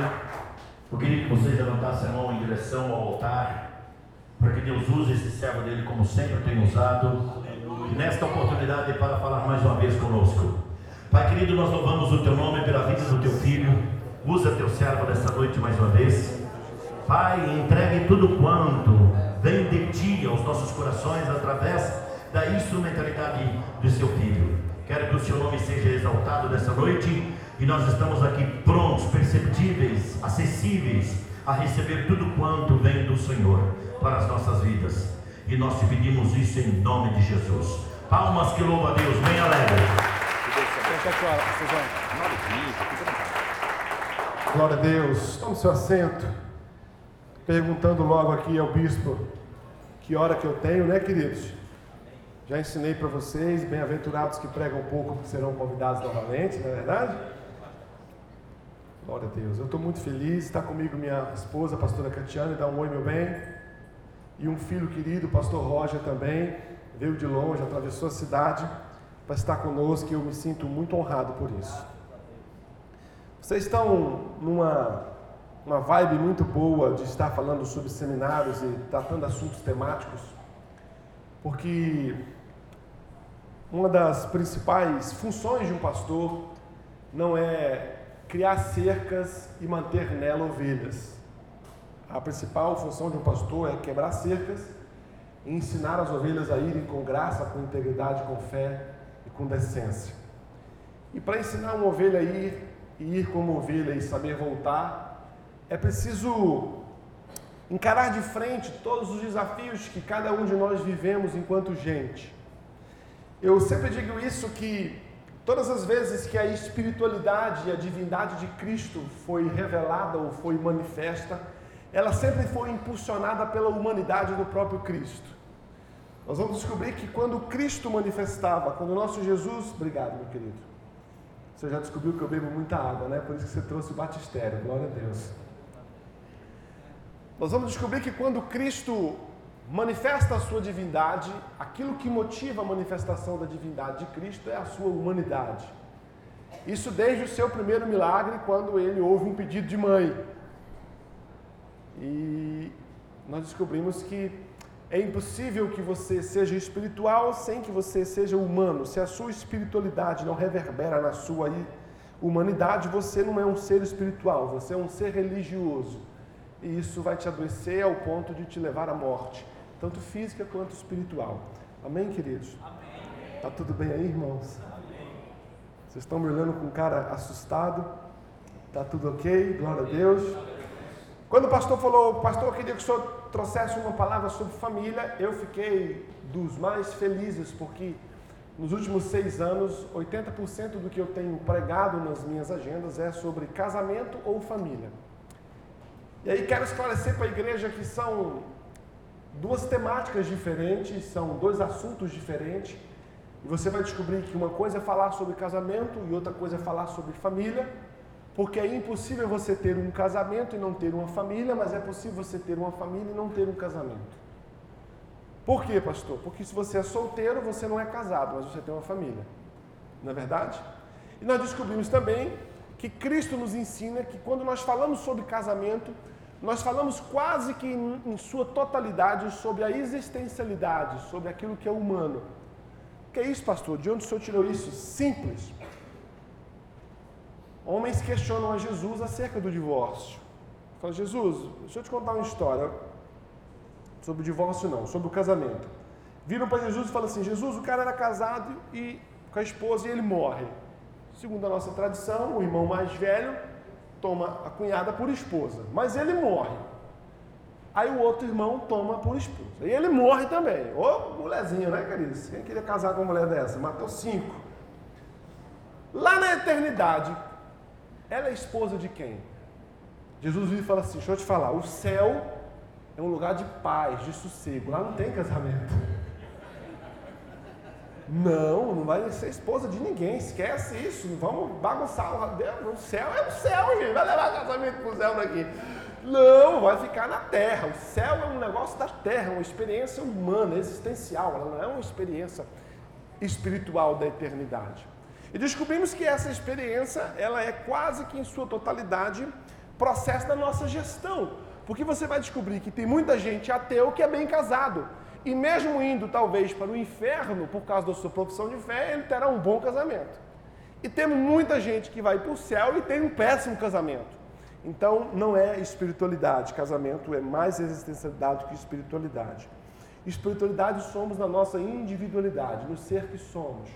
Eu queria que vocês levantassem a mão em direção ao altar, para que Deus use esse servo dele como sempre tem usado, nesta oportunidade para falar mais uma vez conosco. Pai querido, nós louvamos o teu nome pela vida do teu filho, usa teu servo desta noite mais uma vez. Pai, entregue tudo quanto vem de ti aos nossos corações através da instrumentalidade do seu filho. Quero que o seu nome seja exaltado nessa noite e nós estamos aqui prontos, perceptíveis, acessíveis a receber tudo quanto vem do Senhor para as nossas vidas. E nós te pedimos isso em nome de Jesus. Palmas que louva a Deus, bem alegre. Glória a Deus. Tome seu assento. Perguntando logo aqui ao bispo que hora que eu tenho, né, queridos? Já ensinei para vocês, bem-aventurados que pregam pouco serão convidados novamente, não é verdade? Glória a Deus. Eu estou muito feliz. Está comigo minha esposa, a pastora Catiane. Dá um oi, meu bem. E um filho querido, o pastor Roger também. Veio de longe, atravessou a cidade para estar conosco e eu me sinto muito honrado por isso. Vocês estão numa uma vibe muito boa de estar falando sobre seminários e tratando assuntos temáticos, porque uma das principais funções de um pastor não é criar cercas e manter nela ovelhas. A principal função de um pastor é quebrar cercas e ensinar as ovelhas a irem com graça, com integridade, com fé e com decência. E para ensinar uma ovelha a ir e ir como ovelha e saber voltar, é preciso encarar de frente todos os desafios que cada um de nós vivemos enquanto gente. Eu sempre digo isso que Todas as vezes que a espiritualidade e a divindade de Cristo foi revelada ou foi manifesta, ela sempre foi impulsionada pela humanidade do próprio Cristo. Nós vamos descobrir que quando Cristo manifestava, quando o nosso Jesus. Obrigado, meu querido. Você já descobriu que eu bebo muita água, né? Por isso que você trouxe o batistério. Glória a Deus. Nós vamos descobrir que quando Cristo manifesta a sua divindade, aquilo que motiva a manifestação da divindade de Cristo é a sua humanidade. Isso desde o seu primeiro milagre, quando ele ouve um pedido de mãe. E nós descobrimos que é impossível que você seja espiritual sem que você seja humano. Se a sua espiritualidade não reverbera na sua humanidade, você não é um ser espiritual, você é um ser religioso. E isso vai te adoecer ao ponto de te levar à morte tanto física quanto espiritual. Amém, queridos? Amém. Tá tudo bem aí, irmãos? Amém. Vocês estão me olhando com cara assustado? Tá tudo ok? Glória a Deus. Quando o pastor falou, pastor, eu queria que o senhor trouxesse uma palavra sobre família, eu fiquei dos mais felizes, porque nos últimos seis anos, 80% do que eu tenho pregado nas minhas agendas é sobre casamento ou família. E aí quero esclarecer para a igreja que são duas temáticas diferentes, são dois assuntos diferentes. E você vai descobrir que uma coisa é falar sobre casamento e outra coisa é falar sobre família, porque é impossível você ter um casamento e não ter uma família, mas é possível você ter uma família e não ter um casamento. Por quê, pastor? Porque se você é solteiro, você não é casado, mas você tem uma família. Não é verdade? E nós descobrimos também que Cristo nos ensina que quando nós falamos sobre casamento, nós falamos quase que em, em sua totalidade sobre a existencialidade, sobre aquilo que é humano. O que é isso, pastor? De onde o senhor tirou isso? Simples. Homens questionam a Jesus acerca do divórcio. Fala, Jesus, deixa eu te contar uma história. Sobre o divórcio não, sobre o casamento. Viram para Jesus e falam assim, Jesus, o cara era casado e com a esposa e ele morre. Segundo a nossa tradição, o irmão mais velho toma a cunhada por esposa, mas ele morre. Aí o outro irmão toma por esposa. E ele morre também. Ô mulherzinha, né, querido? Quem queria casar com uma mulher dessa? Matou cinco. Lá na eternidade, ela é esposa de quem? Jesus vive e fala assim: deixa eu te falar, o céu é um lugar de paz, de sossego. Lá não tem casamento. Não, não vai ser esposa de ninguém, esquece isso, vamos bagunçar o céu é o céu, gente, vai levar casamento pro céu daqui. Não, vai ficar na terra. O céu é um negócio da terra, uma experiência humana, existencial, ela não é uma experiência espiritual da eternidade. E descobrimos que essa experiência, ela é quase que em sua totalidade processo da nossa gestão. Porque você vai descobrir que tem muita gente ateu que é bem casado. E mesmo indo talvez para o inferno por causa da sua profissão de fé, ele terá um bom casamento. E temos muita gente que vai para o céu e tem um péssimo casamento. Então não é espiritualidade. Casamento é mais existencialidade que espiritualidade. Espiritualidade somos na nossa individualidade, no ser que somos.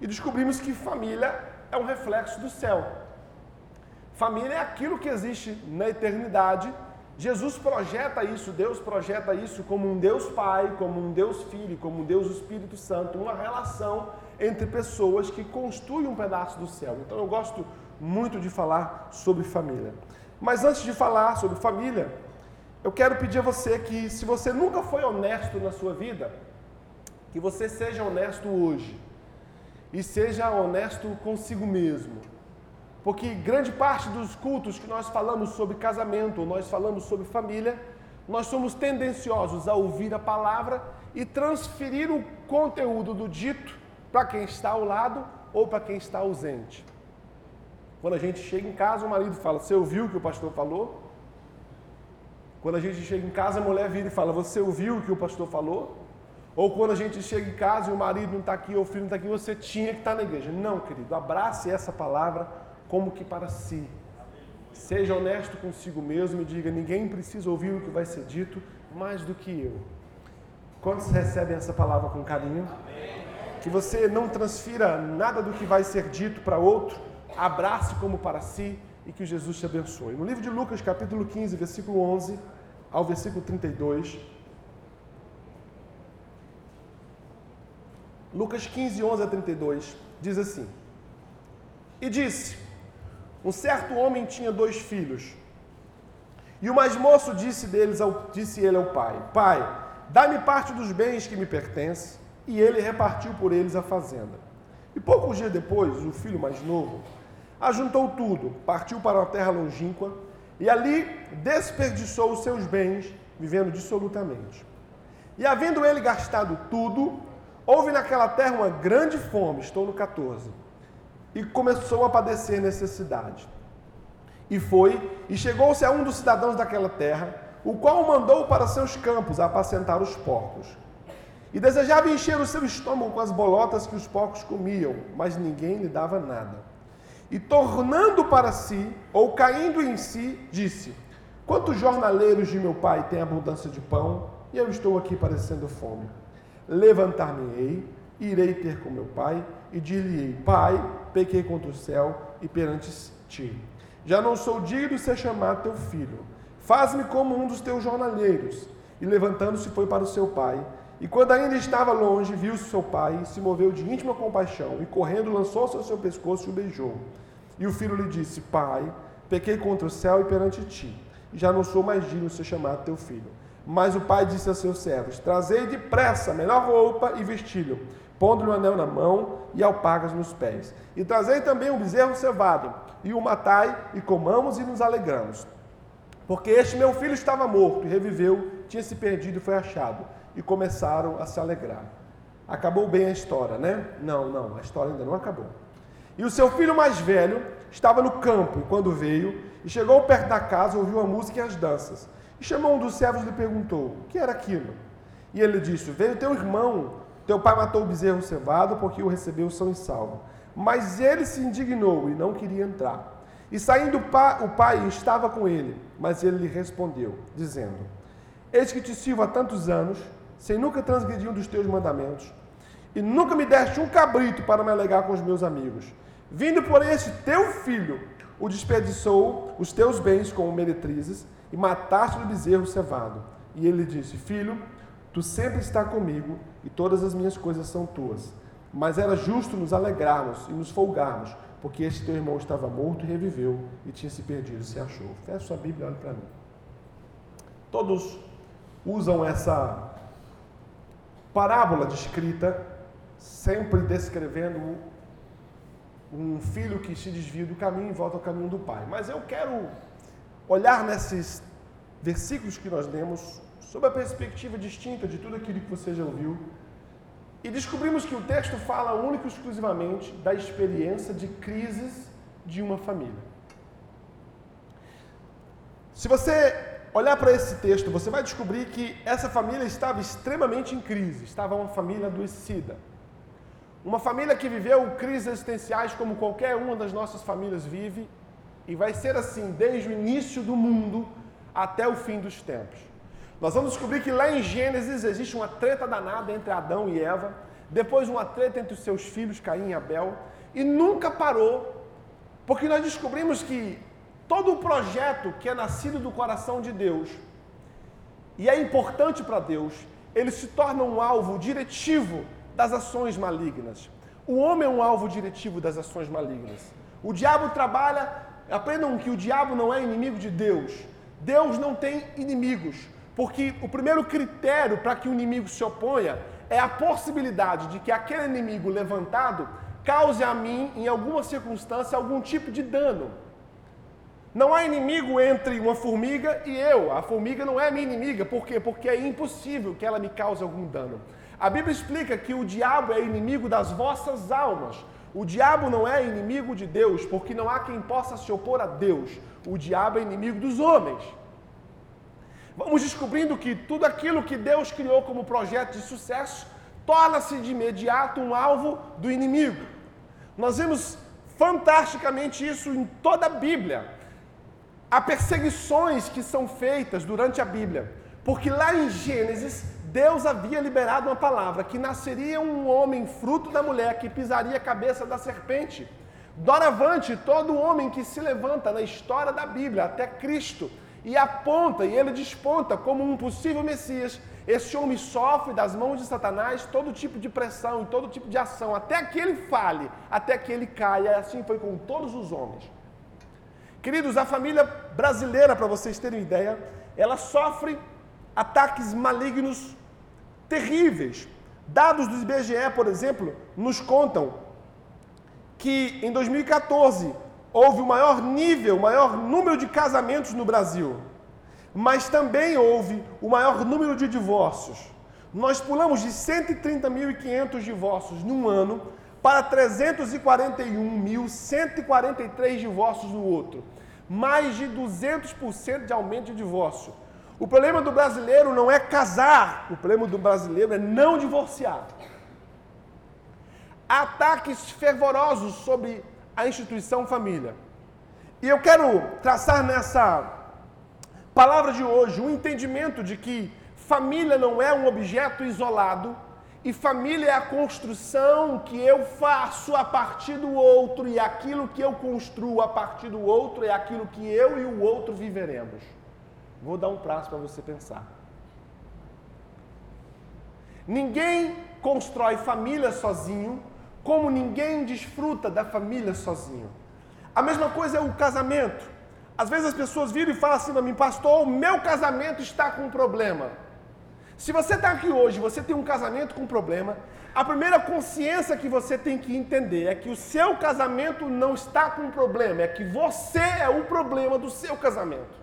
E descobrimos que família é um reflexo do céu. Família é aquilo que existe na eternidade Jesus projeta isso, Deus projeta isso como um Deus Pai, como um Deus Filho, como um Deus Espírito Santo, uma relação entre pessoas que constituem um pedaço do céu. Então eu gosto muito de falar sobre família. Mas antes de falar sobre família, eu quero pedir a você que, se você nunca foi honesto na sua vida, que você seja honesto hoje. E seja honesto consigo mesmo. Porque grande parte dos cultos que nós falamos sobre casamento, nós falamos sobre família, nós somos tendenciosos a ouvir a palavra e transferir o conteúdo do dito para quem está ao lado ou para quem está ausente. Quando a gente chega em casa, o marido fala: Você ouviu o que o pastor falou? Quando a gente chega em casa, a mulher vira e fala: Você ouviu o que o pastor falou? Ou quando a gente chega em casa e o marido não está aqui, ou o filho não está aqui, você tinha que estar na igreja. Não, querido, abrace essa palavra como que para si. Seja honesto consigo mesmo e diga: ninguém precisa ouvir o que vai ser dito mais do que eu. Quantos recebem essa palavra com carinho? Que você não transfira nada do que vai ser dito para outro, abrace como para si e que Jesus te abençoe. No livro de Lucas, capítulo 15, versículo 11 ao versículo 32. Lucas 15, 11 a 32 diz assim: E disse: um certo homem tinha dois filhos. E o mais moço disse, deles ao, disse ele ao pai: Pai, dá-me parte dos bens que me pertencem. E ele repartiu por eles a fazenda. E poucos dias depois, o filho mais novo ajuntou tudo, partiu para uma terra longínqua e ali desperdiçou os seus bens, vivendo dissolutamente. E havendo ele gastado tudo, houve naquela terra uma grande fome. Estou no 14 e começou a padecer necessidade. E foi, e chegou-se a um dos cidadãos daquela terra, o qual o mandou para seus campos a apacentar os porcos. E desejava encher o seu estômago com as bolotas que os porcos comiam, mas ninguém lhe dava nada. E tornando para si, ou caindo em si, disse: Quantos jornaleiros de meu pai têm abundância de pão, e eu estou aqui parecendo fome? Levantar-me-ei, irei ter com meu pai, e dir-lhe-ei: Pai, pequei contra o céu e perante ti. Já não sou digno de ser chamado teu filho. Faz-me como um dos teus jornaleiros. E levantando-se foi para o seu pai. E quando ainda estava longe, viu seu pai, se moveu de íntima compaixão e correndo lançou-se ao seu pescoço e o beijou. E o filho lhe disse: Pai, pequei contra o céu e perante ti. E já não sou mais digno de ser chamado teu filho. Mas o pai disse a seus servos: Trazei depressa a melhor roupa e vestilho pondo-lhe o anel na mão e alpagas nos pés. E trazei também um bezerro cevado, e o matai, e comamos e nos alegramos. Porque este meu filho estava morto e reviveu, tinha se perdido e foi achado. E começaram a se alegrar. Acabou bem a história, né? Não, não, a história ainda não acabou. E o seu filho mais velho estava no campo, quando veio, e chegou perto da casa, ouviu a música e as danças. E chamou um dos servos e lhe perguntou: O que era aquilo? E ele disse: Veio teu irmão teu pai matou o bezerro cevado porque o recebeu são e salvo. Mas ele se indignou e não queria entrar. E saindo o pai estava com ele, mas ele lhe respondeu, dizendo: Eis que te sirvo há tantos anos, sem nunca transgredir um dos teus mandamentos, e nunca me deste um cabrito para me alegar com os meus amigos. Vindo, por este teu filho, o desperdiçou os teus bens como meretrizes, e mataste o bezerro cevado. E ele disse: Filho, Tu sempre está comigo e todas as minhas coisas são tuas. Mas era justo nos alegrarmos e nos folgarmos, porque este teu irmão estava morto e reviveu e tinha se perdido e se achou. Fecha sua Bíblia e olha para mim. Todos usam essa parábola descrita, sempre descrevendo um filho que se desvia do caminho e volta ao caminho do pai. Mas eu quero olhar nesses versículos que nós lemos sob a perspectiva distinta de tudo aquilo que você já ouviu. E descobrimos que o texto fala único e exclusivamente da experiência de crises de uma família. Se você olhar para esse texto, você vai descobrir que essa família estava extremamente em crise, estava uma família adoecida. Uma família que viveu crises existenciais como qualquer uma das nossas famílias vive, e vai ser assim desde o início do mundo até o fim dos tempos. Nós vamos descobrir que lá em Gênesis existe uma treta danada entre Adão e Eva, depois uma treta entre os seus filhos Caim e Abel, e nunca parou, porque nós descobrimos que todo o projeto que é nascido do coração de Deus e é importante para Deus, ele se torna um alvo diretivo das ações malignas. O homem é um alvo diretivo das ações malignas. O diabo trabalha, aprendam que o diabo não é inimigo de Deus. Deus não tem inimigos, porque o primeiro critério para que o inimigo se oponha é a possibilidade de que aquele inimigo levantado cause a mim, em alguma circunstância, algum tipo de dano. Não há inimigo entre uma formiga e eu. A formiga não é minha inimiga. Por quê? Porque é impossível que ela me cause algum dano. A Bíblia explica que o diabo é inimigo das vossas almas. O diabo não é inimigo de Deus, porque não há quem possa se opor a Deus. O diabo é inimigo dos homens. Vamos descobrindo que tudo aquilo que Deus criou como projeto de sucesso torna-se de imediato um alvo do inimigo. Nós vemos fantasticamente isso em toda a Bíblia. Há perseguições que são feitas durante a Bíblia, porque lá em Gênesis Deus havia liberado uma palavra que nasceria um homem fruto da mulher que pisaria a cabeça da serpente. Doravante, todo homem que se levanta na história da Bíblia até Cristo e aponta e ele desponta como um possível Messias, esse homem sofre das mãos de Satanás todo tipo de pressão todo tipo de ação, até que ele fale, até que ele caia. Assim foi com todos os homens. Queridos, a família brasileira, para vocês terem ideia, ela sofre ataques malignos terríveis. Dados do IBGE, por exemplo, nos contam que em 2014 houve o maior nível, o maior número de casamentos no Brasil, mas também houve o maior número de divórcios. Nós pulamos de 130.500 divórcios num ano para 341.143 divórcios no outro. Mais de 200% de aumento de divórcio. O problema do brasileiro não é casar, o problema do brasileiro é não divorciar. Ataques fervorosos sobre a instituição família. E eu quero traçar nessa palavra de hoje o um entendimento de que família não é um objeto isolado e família é a construção que eu faço a partir do outro e aquilo que eu construo a partir do outro é aquilo que eu e o outro viveremos. Vou dar um prazo para você pensar. Ninguém constrói família sozinho, como ninguém desfruta da família sozinho. A mesma coisa é o casamento. Às vezes as pessoas viram e falam assim para mim, pastor, o meu casamento está com um problema. Se você está aqui hoje, você tem um casamento com problema, a primeira consciência que você tem que entender é que o seu casamento não está com um problema, é que você é o problema do seu casamento.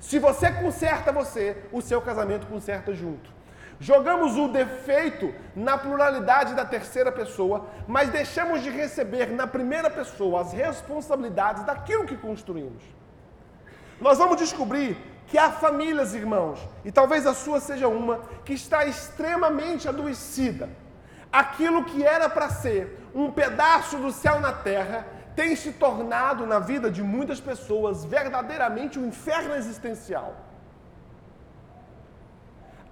Se você conserta você, o seu casamento conserta junto. Jogamos o defeito na pluralidade da terceira pessoa, mas deixamos de receber na primeira pessoa as responsabilidades daquilo que construímos. Nós vamos descobrir que há famílias, irmãos, e talvez a sua seja uma, que está extremamente adoecida. Aquilo que era para ser um pedaço do céu na terra tem se tornado na vida de muitas pessoas verdadeiramente um inferno existencial.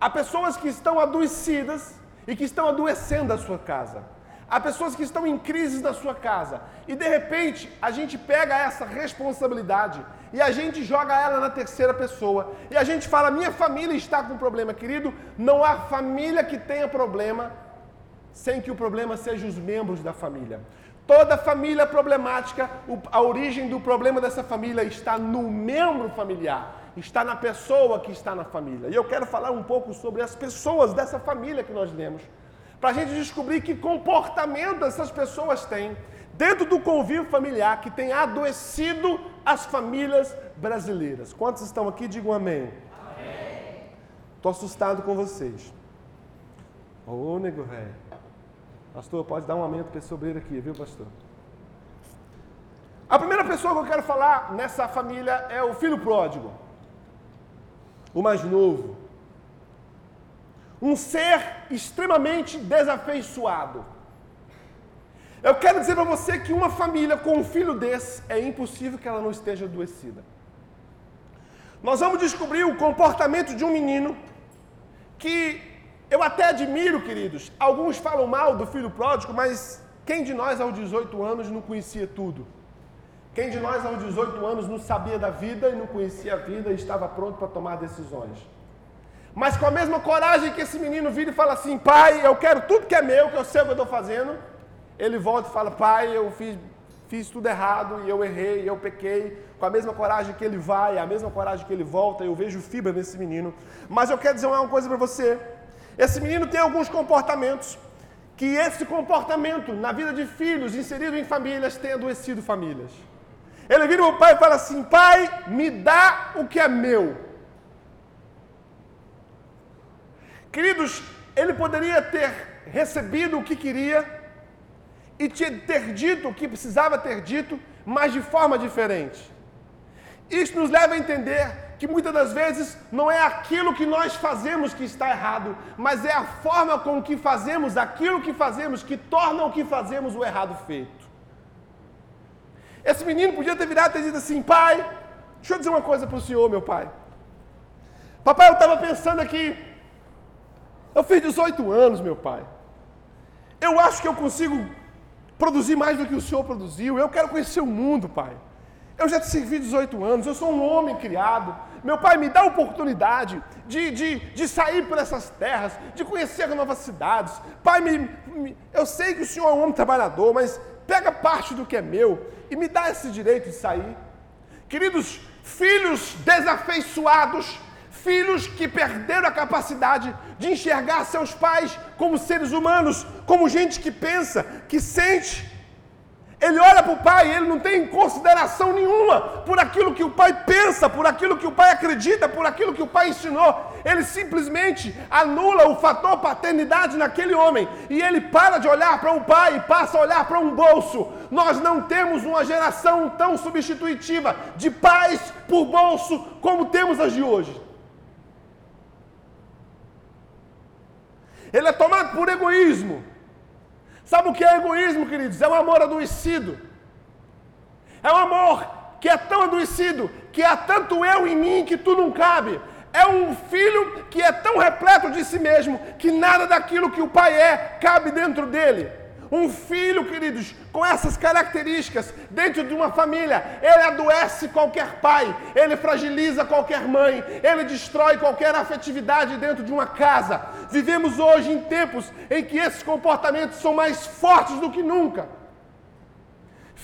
Há pessoas que estão adoecidas e que estão adoecendo a sua casa. Há pessoas que estão em crise na sua casa. E de repente a gente pega essa responsabilidade e a gente joga ela na terceira pessoa. E a gente fala: minha família está com problema, querido. Não há família que tenha problema sem que o problema seja os membros da família. Toda família problemática, a origem do problema dessa família está no membro familiar, está na pessoa que está na família. E eu quero falar um pouco sobre as pessoas dessa família que nós lemos, para a gente descobrir que comportamento essas pessoas têm dentro do convívio familiar que tem adoecido as famílias brasileiras. Quantos estão aqui? Digam amém. Estou assustado com vocês. Ô, nego velho. Pastor, pode dar um aumento para esse obreiro aqui, viu, pastor? A primeira pessoa que eu quero falar nessa família é o filho pródigo. O mais novo. Um ser extremamente desafeiçoado. Eu quero dizer para você que uma família com um filho desse é impossível que ela não esteja adoecida. Nós vamos descobrir o comportamento de um menino que eu até admiro, queridos. Alguns falam mal do filho pródigo, mas quem de nós aos 18 anos não conhecia tudo? Quem de nós aos 18 anos não sabia da vida e não conhecia a vida e estava pronto para tomar decisões? Mas com a mesma coragem que esse menino vira e fala assim: Pai, eu quero tudo que é meu, que eu sei o que eu estou fazendo. Ele volta e fala: Pai, eu fiz, fiz tudo errado e eu errei, eu pequei. Com a mesma coragem que ele vai, a mesma coragem que ele volta, eu vejo fibra nesse menino. Mas eu quero dizer uma coisa para você: esse menino tem alguns comportamentos que esse comportamento na vida de filhos inserido em famílias tem adoecido famílias. Ele vira o pai e fala assim: Pai, me dá o que é meu. Queridos, ele poderia ter recebido o que queria e ter dito o que precisava ter dito, mas de forma diferente. Isso nos leva a entender que muitas das vezes não é aquilo que nós fazemos que está errado, mas é a forma com que fazemos aquilo que fazemos que torna o que fazemos o errado feito. Esse menino podia ter virado e ter dito assim: pai, deixa eu dizer uma coisa para o senhor, meu pai. Papai, eu estava pensando aqui, eu fiz 18 anos, meu pai. Eu acho que eu consigo produzir mais do que o senhor produziu. Eu quero conhecer o mundo, pai. Eu já te servi 18 anos, eu sou um homem criado. Meu pai me dá a oportunidade de, de, de sair por essas terras, de conhecer novas cidades. Pai, me, me, eu sei que o senhor é um homem trabalhador, mas pega parte do que é meu e me dá esse direito de sair. Queridos, filhos desafeiçoados, filhos que perderam a capacidade de enxergar seus pais como seres humanos, como gente que pensa, que sente. Ele olha para o pai e ele não tem consideração nenhuma por aquilo que o pai pensa, por aquilo que o pai acredita, por aquilo que o pai ensinou. Ele simplesmente anula o fator paternidade naquele homem e ele para de olhar para um pai e passa a olhar para um bolso. Nós não temos uma geração tão substitutiva de pais por bolso como temos as de hoje. Ele é tomado por egoísmo. Sabe o que é egoísmo, queridos? É um amor adoecido. É um amor que é tão adoecido que há tanto eu em mim que tu não cabe. É um filho que é tão repleto de si mesmo que nada daquilo que o pai é cabe dentro dele. Um filho, queridos, com essas características, dentro de uma família, ele adoece qualquer pai, ele fragiliza qualquer mãe, ele destrói qualquer afetividade dentro de uma casa. Vivemos hoje em tempos em que esses comportamentos são mais fortes do que nunca.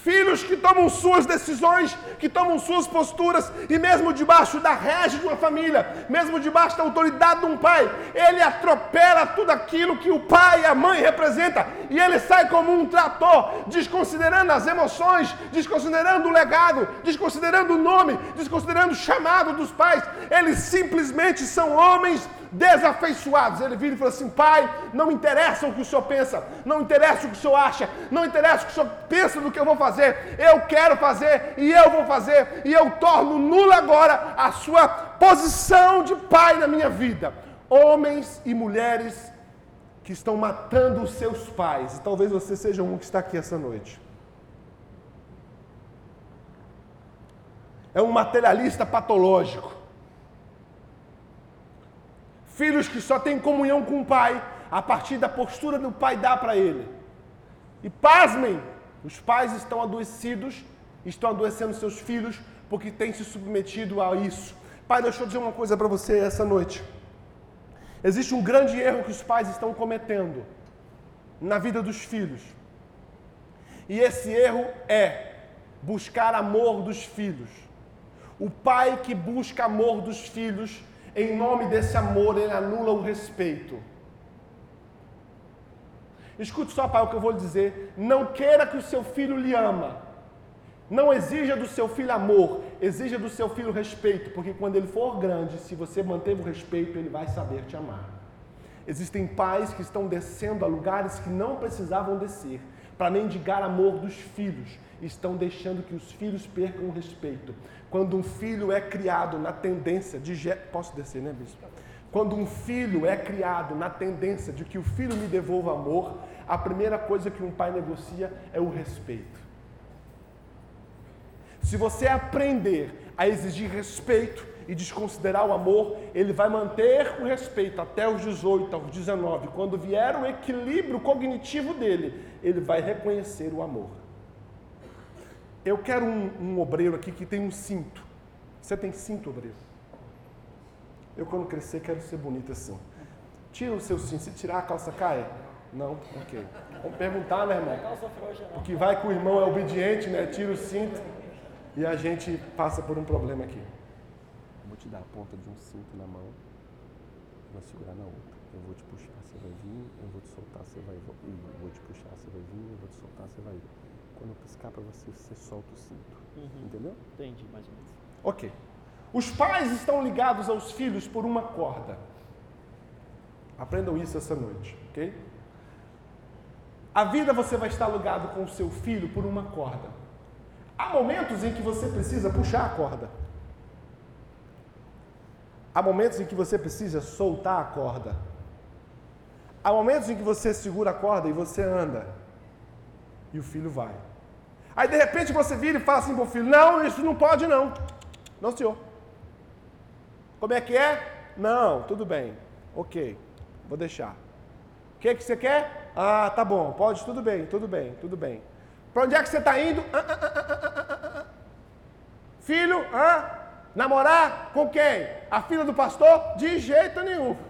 Filhos que tomam suas decisões, que tomam suas posturas, e mesmo debaixo da régea de uma família, mesmo debaixo da autoridade de um pai, ele atropela tudo aquilo que o pai e a mãe representam, e ele sai como um trator, desconsiderando as emoções, desconsiderando o legado, desconsiderando o nome, desconsiderando o chamado dos pais. Eles simplesmente são homens desafeiçoados. Ele vira e fala assim: Pai, não interessa o que o senhor pensa, não interessa o que o senhor acha, não interessa o que o senhor pensa do que eu vou fazer, eu quero fazer e eu vou fazer, e eu torno nula agora a sua posição de pai na minha vida. Homens e mulheres que estão matando os seus pais, e talvez você seja um que está aqui essa noite. É um materialista patológico Filhos que só têm comunhão com o pai a partir da postura do pai dá para ele. E pasmem, os pais estão adoecidos, estão adoecendo seus filhos porque têm se submetido a isso. Pai, deixa eu dizer uma coisa para você essa noite. Existe um grande erro que os pais estão cometendo na vida dos filhos. E esse erro é buscar amor dos filhos. O pai que busca amor dos filhos em nome desse amor, ele anula o respeito. Escute só, pai, o que eu vou lhe dizer. Não queira que o seu filho lhe ama. Não exija do seu filho amor, exija do seu filho respeito, porque quando ele for grande, se você manteve o respeito, ele vai saber te amar. Existem pais que estão descendo a lugares que não precisavam descer, para mendigar amor dos filhos, estão deixando que os filhos percam o respeito. Quando um filho é criado na tendência de. Posso descer, né, bispo? Quando um filho é criado na tendência de que o filho me devolva amor, a primeira coisa que um pai negocia é o respeito. Se você aprender a exigir respeito e desconsiderar o amor, ele vai manter o respeito até os 18, aos 19. Quando vier o equilíbrio cognitivo dele, ele vai reconhecer o amor. Eu quero um, um obreiro aqui que tem um cinto. Você tem cinto, obreiro? Eu, quando crescer, quero ser bonito assim. Tira o seu cinto. Se tirar, a calça cai? Não? Ok. Vamos perguntar, né, irmão? Porque vai que o irmão é obediente, né? Tira o cinto e a gente passa por um problema aqui. Vou te dar a ponta de um cinto na mão, vou segurar na outra. Eu vou te puxar, você vai vir, eu vou te soltar, você vai. Eu vou te puxar, você vai vir, eu vou te soltar, você vai vir. Quando eu piscar para você, você solta o cinto. Uhum. Entendeu? Entendi, mais ou menos. Ok. Os pais estão ligados aos filhos por uma corda. Aprendam isso essa noite, ok? A vida você vai estar ligado com o seu filho por uma corda. Há momentos em que você precisa puxar a corda. Há momentos em que você precisa soltar a corda. Há momentos em que você segura a corda e você anda. E o filho vai. Aí de repente você vira e fala assim para filho: Não, isso não pode não. Não, senhor. Como é que é? Não, tudo bem. Ok, vou deixar. O que, que você quer? Ah, tá bom, pode, tudo bem, tudo bem, tudo bem. Para onde é que você está indo? Ah, ah, ah, Filho, ah, namorar com quem? A filha do pastor? De jeito nenhum.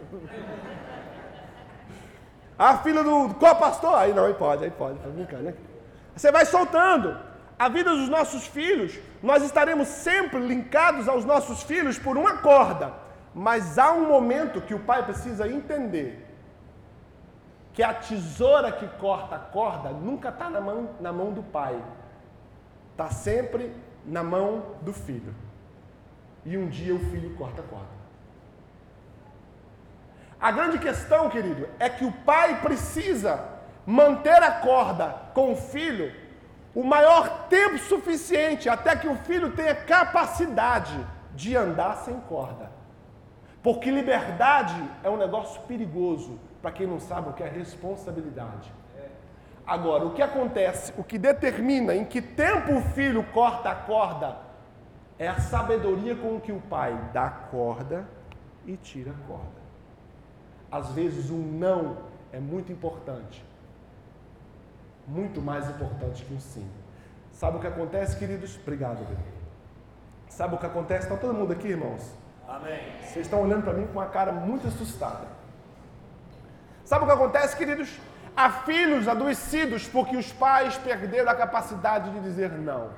A filha do qual pastor? Aí não, aí pode, aí pode, tá brincando, né? Você vai soltando. A vida dos nossos filhos, nós estaremos sempre linkados aos nossos filhos por uma corda. Mas há um momento que o pai precisa entender que a tesoura que corta a corda nunca está na mão, na mão do pai, está sempre na mão do filho. E um dia o filho corta a corda. A grande questão, querido, é que o pai precisa manter a corda com o filho o maior tempo suficiente até que o filho tenha capacidade de andar sem corda. Porque liberdade é um negócio perigoso para quem não sabe o que é responsabilidade. Agora, o que acontece, o que determina em que tempo o filho corta a corda, é a sabedoria com que o pai dá a corda e tira a corda. Às vezes, um não é muito importante, muito mais importante que um sim. Sabe o que acontece, queridos? Obrigado. Sabe o que acontece? Está todo mundo aqui, irmãos? Amém. Vocês estão olhando para mim com uma cara muito assustada. Sabe o que acontece, queridos? Há filhos adoecidos porque os pais perderam a capacidade de dizer não.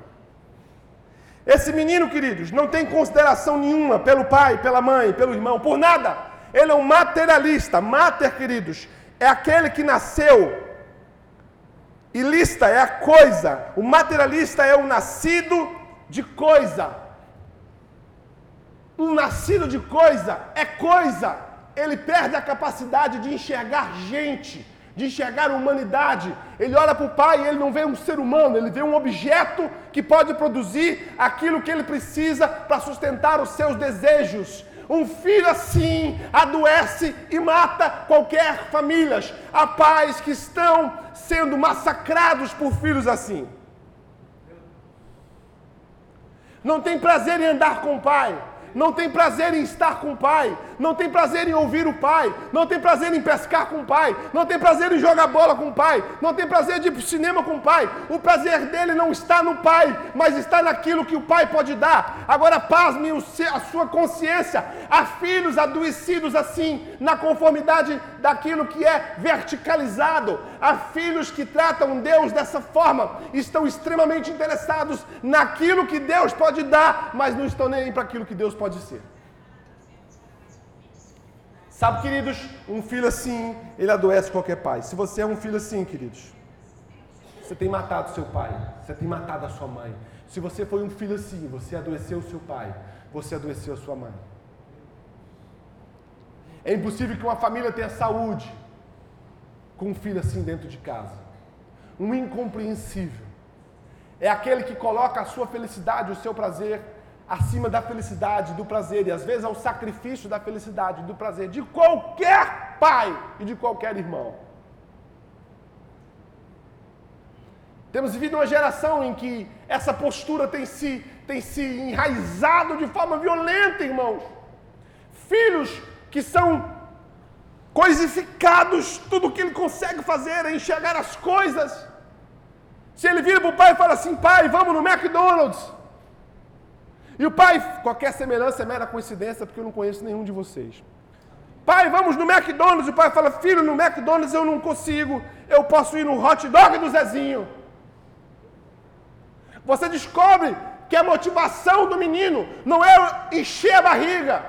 Esse menino, queridos, não tem consideração nenhuma pelo pai, pela mãe, pelo irmão, por nada. Ele é um materialista. Mater, queridos, é aquele que nasceu. Lista é a coisa. O materialista é o nascido de coisa. Um nascido de coisa é coisa ele perde a capacidade de enxergar gente, de enxergar humanidade. Ele olha para o pai e ele não vê um ser humano, ele vê um objeto que pode produzir aquilo que ele precisa para sustentar os seus desejos. Um filho assim adoece e mata qualquer família. Há pais que estão sendo massacrados por filhos assim. Não tem prazer em andar com o pai não tem prazer em estar com o pai, não tem prazer em ouvir o pai, não tem prazer em pescar com o pai, não tem prazer em jogar bola com o pai, não tem prazer de ir para o cinema com o pai. O prazer dele não está no pai, mas está naquilo que o pai pode dar. Agora, pasme a sua consciência. Há filhos adoecidos assim, na conformidade daquilo que é verticalizado. Há filhos que tratam Deus dessa forma, estão extremamente interessados naquilo que Deus pode dar, mas não estão nem para aquilo que Deus pode ser. Sabe, queridos, um filho assim, ele adoece qualquer pai. Se você é um filho assim, queridos, você tem matado seu pai, você tem matado a sua mãe. Se você foi um filho assim, você adoeceu o seu pai, você adoeceu a sua mãe. É impossível que uma família tenha saúde com um filho assim dentro de casa. um incompreensível. É aquele que coloca a sua felicidade, o seu prazer, acima da felicidade, do prazer, e às vezes ao sacrifício da felicidade, do prazer de qualquer pai e de qualquer irmão. Temos vivido uma geração em que essa postura tem se, tem se enraizado de forma violenta, irmãos. Filhos que são coisificados, tudo o que ele consegue fazer é enxergar as coisas. Se ele vira para o pai e fala assim, pai, vamos no McDonald's. E o pai, qualquer semelhança é mera coincidência, porque eu não conheço nenhum de vocês. Pai, vamos no McDonald's. O pai fala, filho, no McDonald's eu não consigo. Eu posso ir no hot dog do Zezinho. Você descobre que a motivação do menino não é encher a barriga,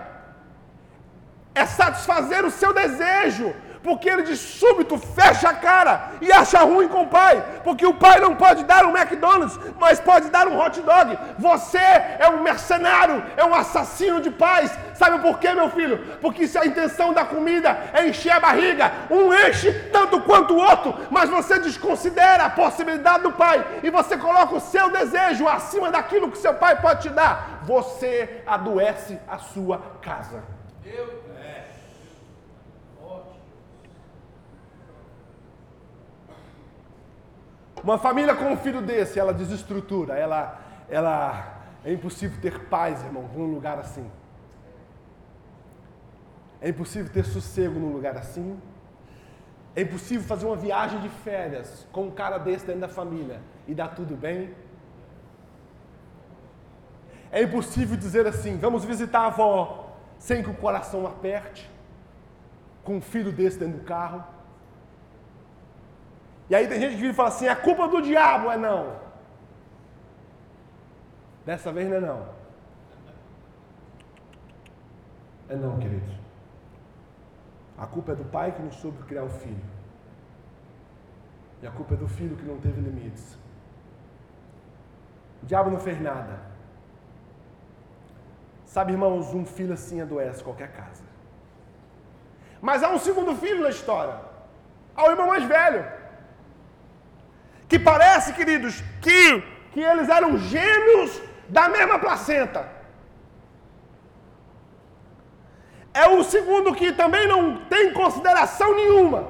é satisfazer o seu desejo, porque ele de súbito fecha a cara e acha ruim com o pai, porque o pai não pode dar um McDonald's, mas pode dar um hot dog. Você é um mercenário, é um assassino de paz. Sabe por quê, meu filho? Porque se a intenção da comida é encher a barriga, um enche tanto quanto o outro, mas você desconsidera a possibilidade do pai e você coloca o seu desejo acima daquilo que seu pai pode te dar. Você adoece a sua casa. Eu Uma família com um filho desse, ela desestrutura, ela, ela é impossível ter paz, irmão, num lugar assim. É impossível ter sossego num lugar assim. É impossível fazer uma viagem de férias com um cara desse dentro da família e dar tudo bem. É impossível dizer assim: vamos visitar a avó sem que o coração aperte, com um filho desse dentro do carro. E aí tem gente que vira e fala assim: é culpa do diabo, é não. Dessa vez não é não. É não, queridos. A culpa é do pai que não soube criar o filho. E a culpa é do filho que não teve limites. O diabo não fez nada. Sabe, irmãos, um filho assim adoece qualquer casa. Mas há um segundo filho na história. Há o irmão mais velho que parece, queridos, que, que eles eram gêmeos da mesma placenta. É o segundo que também não tem consideração nenhuma.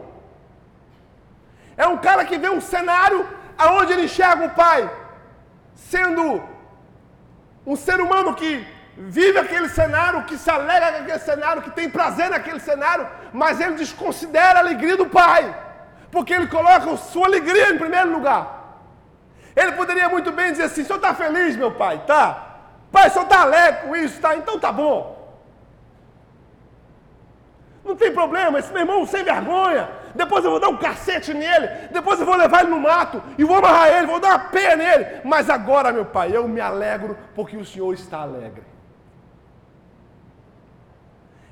É um cara que vê um cenário aonde ele enxerga o pai sendo um ser humano que vive aquele cenário, que se alegra com aquele cenário, que tem prazer naquele cenário, mas ele desconsidera a alegria do pai porque ele coloca sua alegria em primeiro lugar. Ele poderia muito bem dizer assim: o senhor está feliz, meu pai? Tá. Pai, o senhor está alegre com isso? Tá, então tá bom. Não tem problema, esse meu irmão sem vergonha. Depois eu vou dar um cacete nele. Depois eu vou levar ele no mato e vou amarrar ele, vou dar uma peia nele. Mas agora, meu pai, eu me alegro porque o senhor está alegre.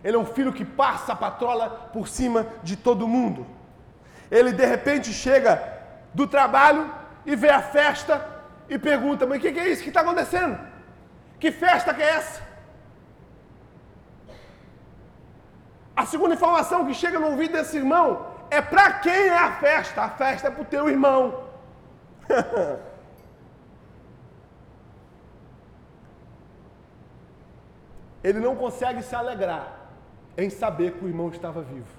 Ele é um filho que passa a patrola por cima de todo mundo ele de repente chega do trabalho e vê a festa e pergunta: Mas o que, que, é isso que está acontecendo? Que festa que é essa? A segunda informação que chega no ouvido desse irmão é para quem é a festa? A festa é para o teu irmão. Ele não consegue se alegrar em saber que o irmão estava vivo.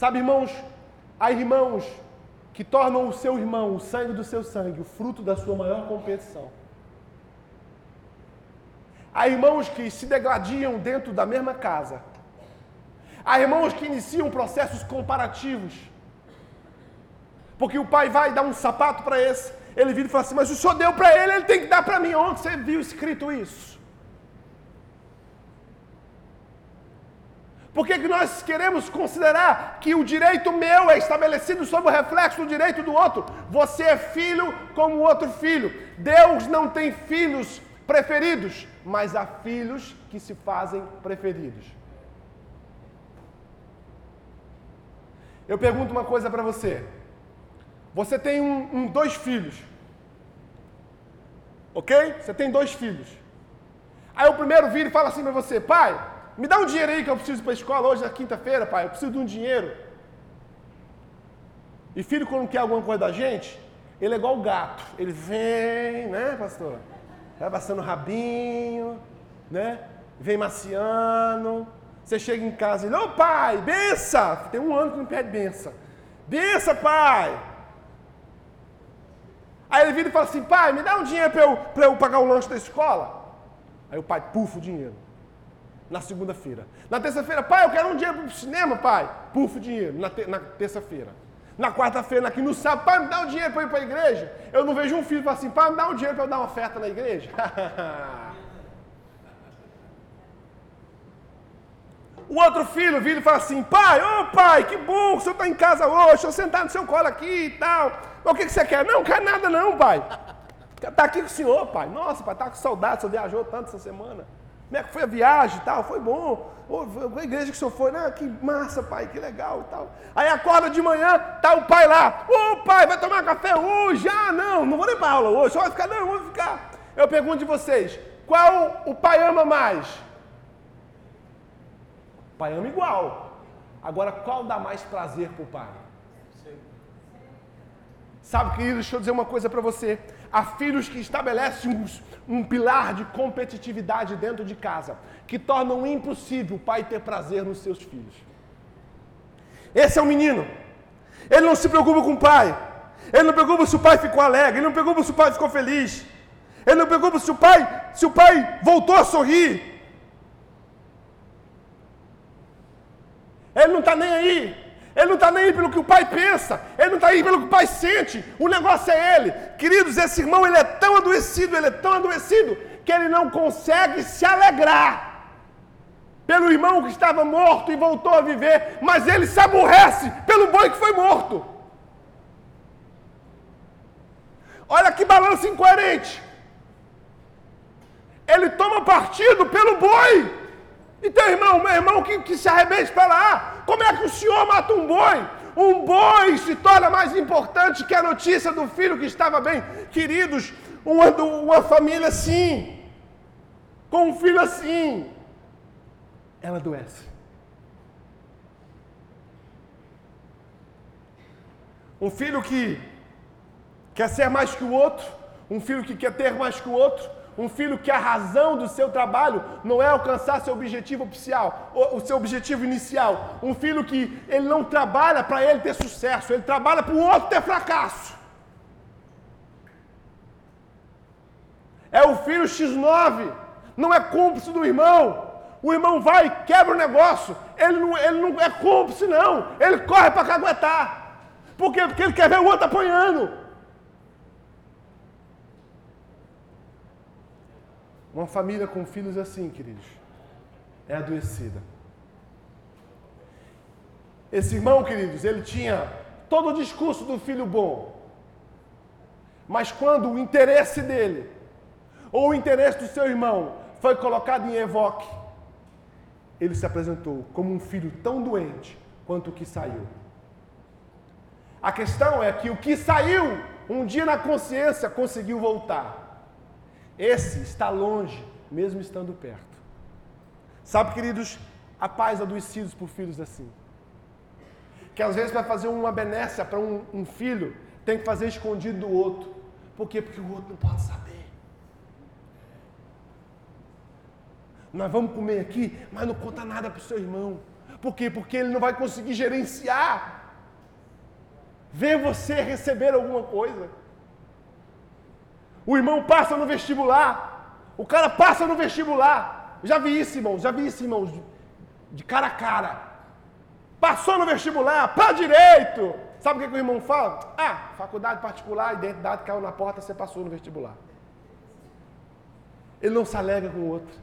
Sabe, irmãos, há irmãos que tornam o seu irmão, o sangue do seu sangue, o fruto da sua maior competição. Há irmãos que se degladiam dentro da mesma casa. Há irmãos que iniciam processos comparativos. Porque o pai vai dar um sapato para esse, ele vira e fala assim: Mas o senhor deu para ele, ele tem que dar para mim. Onde você viu escrito isso? Por que, que nós queremos considerar que o direito meu é estabelecido sobre o reflexo do direito do outro? Você é filho como o outro filho. Deus não tem filhos preferidos, mas há filhos que se fazem preferidos. Eu pergunto uma coisa para você. Você tem um, um, dois filhos. Ok? Você tem dois filhos. Aí o primeiro vira e fala assim para você, pai, me dá um dinheiro aí que eu preciso para a escola hoje, na quinta-feira, pai. Eu preciso de um dinheiro. E filho, quando quer alguma coisa da gente, ele é igual o gato. Ele vem, né, pastor? Vai passando rabinho, né? Vem maciando. Você chega em casa e diz, ô pai, bença! Tem um ano que não pede benção. Bença, pai! Aí ele vira e fala assim, pai, me dá um dinheiro para eu, eu pagar o lanche da escola. Aí o pai pufa o dinheiro. Na segunda-feira. Na terça-feira, pai, eu quero um dinheiro para o cinema, pai. Pufa o dinheiro. Na, te, na terça-feira. Na quarta-feira, aqui no sábado, pai, me dá um dinheiro para ir para a igreja. Eu não vejo um filho e assim, pai, me dá um dinheiro para eu dar uma oferta na igreja. O outro filho vira e fala assim: pai, ô oh, pai, que bom o senhor está em casa hoje, deixa eu sentar no seu colo aqui e tal. Mas o que, que você quer? Não, não quer nada não, pai. Está aqui com o senhor, pai. Nossa, pai, está com saudade, o senhor viajou tanto essa semana. Como é que foi a viagem e tal? Foi bom. Oh, a igreja que o senhor foi, né? Que massa, pai, que legal e tal. Aí acorda de manhã, tá o pai lá. Ô oh, pai, vai tomar café hoje? Ah, não, não vou nem para aula hoje. Só vai ficar, não, vou ficar. Eu pergunto de vocês, qual o pai ama mais? O pai ama igual. Agora, qual dá mais prazer para o pai? Sabe, querido, deixa eu dizer uma coisa para você. Há filhos que estabelecem um, um, pilar de competitividade dentro de casa, que tornam impossível o pai ter prazer nos seus filhos. Esse é o menino. Ele não se preocupa com o pai. Ele não preocupa se o pai ficou alegre. Ele não preocupa se o pai ficou feliz. Ele não preocupa se o pai, se o pai voltou a sorrir. Ele não está nem aí. Ele não está nem aí pelo que o pai pensa. Ele não está aí pelo que o pai sente. O negócio é ele. Queridos, esse irmão ele é tão adoecido, ele é tão adoecido, que ele não consegue se alegrar pelo irmão que estava morto e voltou a viver, mas ele se aborrece pelo boi que foi morto. Olha que balanço incoerente. Ele toma partido pelo boi e teu irmão, meu irmão que, que se arrebente para lá, como é que o senhor mata um boi? Um boi se torna mais importante que a notícia do filho que estava bem. Queridos, uma, uma família assim, com um filho assim, ela adoece. Um filho que quer ser mais que o outro, um filho que quer ter mais que o outro, um filho que a razão do seu trabalho não é alcançar seu objetivo oficial, o seu objetivo inicial. Um filho que ele não trabalha para ele ter sucesso, ele trabalha para o outro ter fracasso. É o filho X9, não é cúmplice do irmão. O irmão vai, quebra o negócio, ele não, ele não é cúmplice, não. Ele corre para caguetar. Por quê? Porque ele quer ver o outro apanhando. Uma família com filhos assim, queridos, é adoecida. Esse irmão, queridos, ele tinha todo o discurso do filho bom. Mas quando o interesse dele, ou o interesse do seu irmão, foi colocado em evoque, ele se apresentou como um filho tão doente quanto o que saiu. A questão é que o que saiu, um dia na consciência, conseguiu voltar. Esse está longe, mesmo estando perto. Sabe, queridos, a paz adoecidos por filhos assim. Que às vezes para fazer uma benécia para um, um, filho, tem que fazer escondido do outro. Por quê? Porque o outro não pode saber. Nós vamos comer aqui, mas não conta nada para o seu irmão. Por quê? Porque ele não vai conseguir gerenciar. Ver você receber alguma coisa. O irmão passa no vestibular. O cara passa no vestibular. Já vi isso, irmãos. Já vi isso, irmãos. De cara a cara. Passou no vestibular, para direito. Sabe o que, que o irmão fala? Ah, faculdade particular, identidade caiu na porta, você passou no vestibular. Ele não se alega com o outro.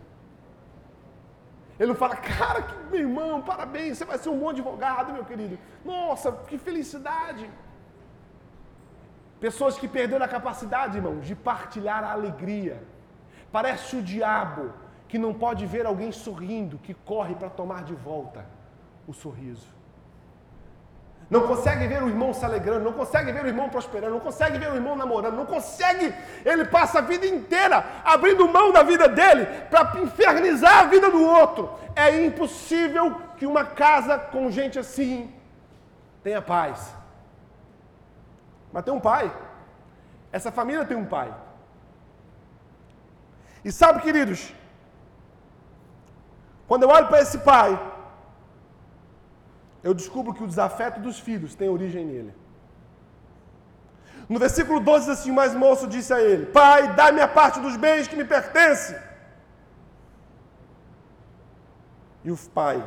Ele não fala, cara, que, meu irmão, parabéns, você vai ser um bom advogado, meu querido. Nossa, que felicidade. Pessoas que perderam a capacidade, irmãos, de partilhar a alegria. Parece o diabo que não pode ver alguém sorrindo, que corre para tomar de volta o sorriso. Não consegue ver o irmão se alegrando, não consegue ver o irmão prosperando, não consegue ver o irmão namorando, não consegue. Ele passa a vida inteira abrindo mão da vida dele para infernizar a vida do outro. É impossível que uma casa com gente assim tenha paz. Mas tem um pai. Essa família tem um pai. E sabe, queridos, quando eu olho para esse pai, eu descubro que o desafeto dos filhos tem origem nele. No versículo 12 diz assim: O mais moço disse a ele: Pai, dá-me a parte dos bens que me pertence. E o pai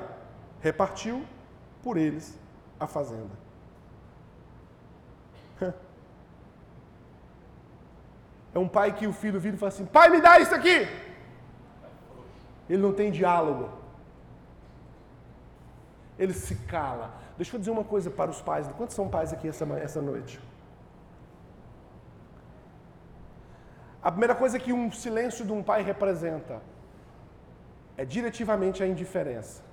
repartiu por eles a fazenda. É um pai que o filho vira e fala assim: Pai, me dá isso aqui. Ele não tem diálogo. Ele se cala. Deixa eu dizer uma coisa para os pais. Quantos são pais aqui essa, essa noite? A primeira coisa que um silêncio de um pai representa é diretivamente a indiferença.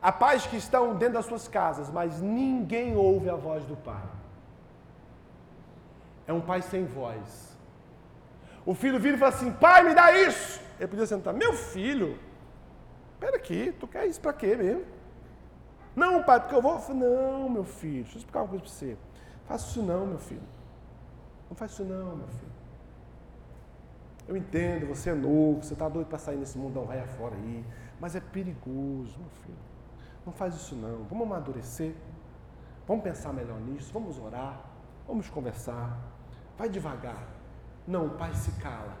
Há pais que estão dentro das suas casas, mas ninguém ouve a voz do pai. É um pai sem voz. O filho vira e fala assim: Pai, me dá isso. Ele podia sentar: Meu filho, Espera aqui, tu quer isso para quê mesmo? Não, pai, porque eu vou. Não, meu filho, deixa eu explicar uma coisa para você. Faça isso não, meu filho. Não faz isso não, meu filho. Eu entendo, você é novo, você está doido para sair nesse mundão, vai afora aí. Mas é perigoso, meu filho. Não faz isso não. Vamos amadurecer. Vamos pensar melhor nisso. Vamos orar. Vamos conversar. Vai devagar. Não, o pai se cala.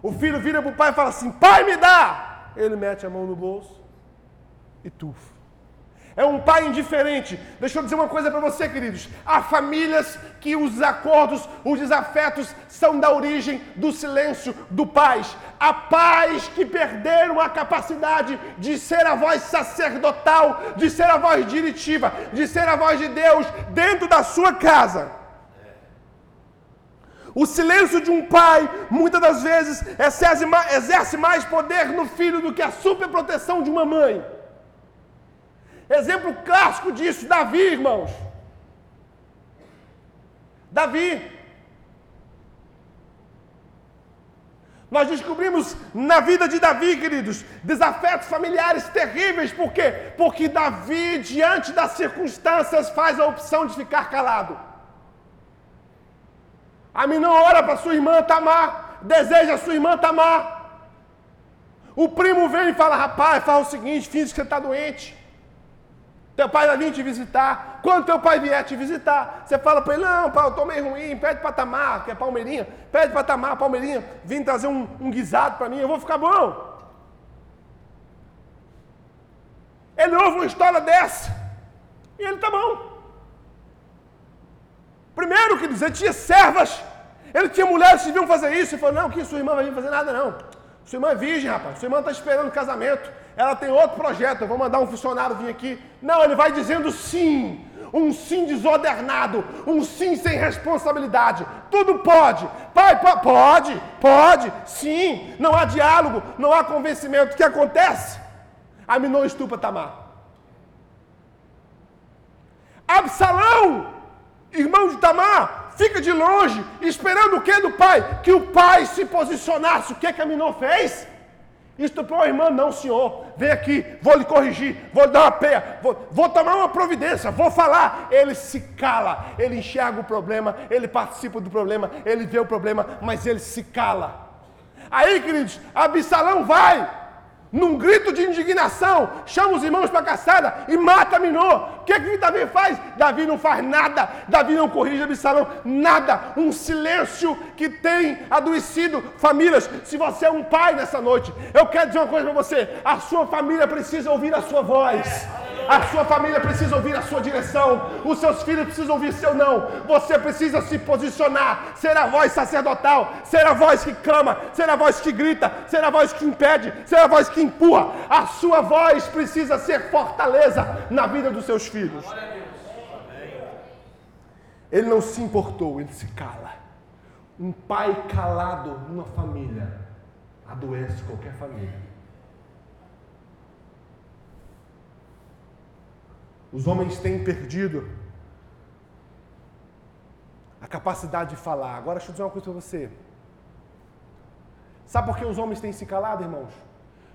O filho vira para o pai e fala assim: Pai, me dá! ele mete a mão no bolso e tufa. É um pai indiferente. Deixa eu dizer uma coisa para você, queridos. Há famílias que os acordos, os desafetos são da origem do silêncio do pai. Há pais que perderam a capacidade de ser a voz sacerdotal, de ser a voz diretiva, de ser a voz de Deus dentro da sua casa. O silêncio de um pai, muitas das vezes, exerce mais poder no filho do que a superproteção de uma mãe. Exemplo clássico disso, Davi, irmãos. Davi. Nós descobrimos na vida de Davi, queridos, desafetos familiares terríveis. Por quê? Porque Davi, diante das circunstâncias, faz a opção de ficar calado. A menina ora para sua irmã Tamar, deseja sua irmã Tamar. O primo vem e fala: rapaz, fala o seguinte, finge que você está doente. Teu pai vai vir te visitar. Quando teu pai vier te visitar, você fala para ele: Não, pai, eu estou meio ruim. Pede para Tamar, que é Palmeirinha. Pede para Tamar, Palmeirinha, vim trazer um, um guisado para mim, eu vou ficar bom. Ele ouve uma história dessa e ele está bom. Primeiro, que dizer, tinha servas. Ele tinha mulheres que deviam fazer isso. Ele falou: Não, que sua irmã vai vir fazer nada, não. Sua irmã é virgem, rapaz. Sua irmã está esperando casamento. Ela tem outro projeto. Eu vou mandar um funcionário vir aqui. Não, ele vai dizendo sim. Um sim desordenado. Um sim sem responsabilidade. Tudo pode. Pai, pode, pode, sim. Não há diálogo, não há convencimento. O que acontece? Aminon estupa Tamar. Absalão irmão de Tamar, fica de longe, esperando o que do pai? Que o pai se posicionasse. O que que Aminon fez? Estuprou a irmã, não, senhor. Vem aqui, vou lhe corrigir, vou lhe dar uma peia, vou, vou tomar uma providência, vou falar. Ele se cala, ele enxerga o problema, ele participa do problema, ele vê o problema, mas ele se cala. Aí, queridos, Absalão vai, num grito de indignação, chama os irmãos para a caçada e mata Minô. O que, que Davi faz? Davi não faz nada, Davi não corrige Absalão, nada. Um silêncio que tem adoecido famílias. Se você é um pai nessa noite, eu quero dizer uma coisa para você: a sua família precisa ouvir a sua voz. A sua família precisa ouvir a sua direção. Os seus filhos precisam ouvir seu não. Você precisa se posicionar, ser a voz sacerdotal, ser a voz que clama, ser a voz que grita, ser a voz que impede, ser a voz que empurra. A sua voz precisa ser fortaleza na vida dos seus filhos. Ele não se importou, ele se cala. Um pai calado numa família adoece qualquer família. Os homens têm perdido a capacidade de falar. Agora deixa eu dizer uma coisa para você. Sabe por que os homens têm se calado, irmãos?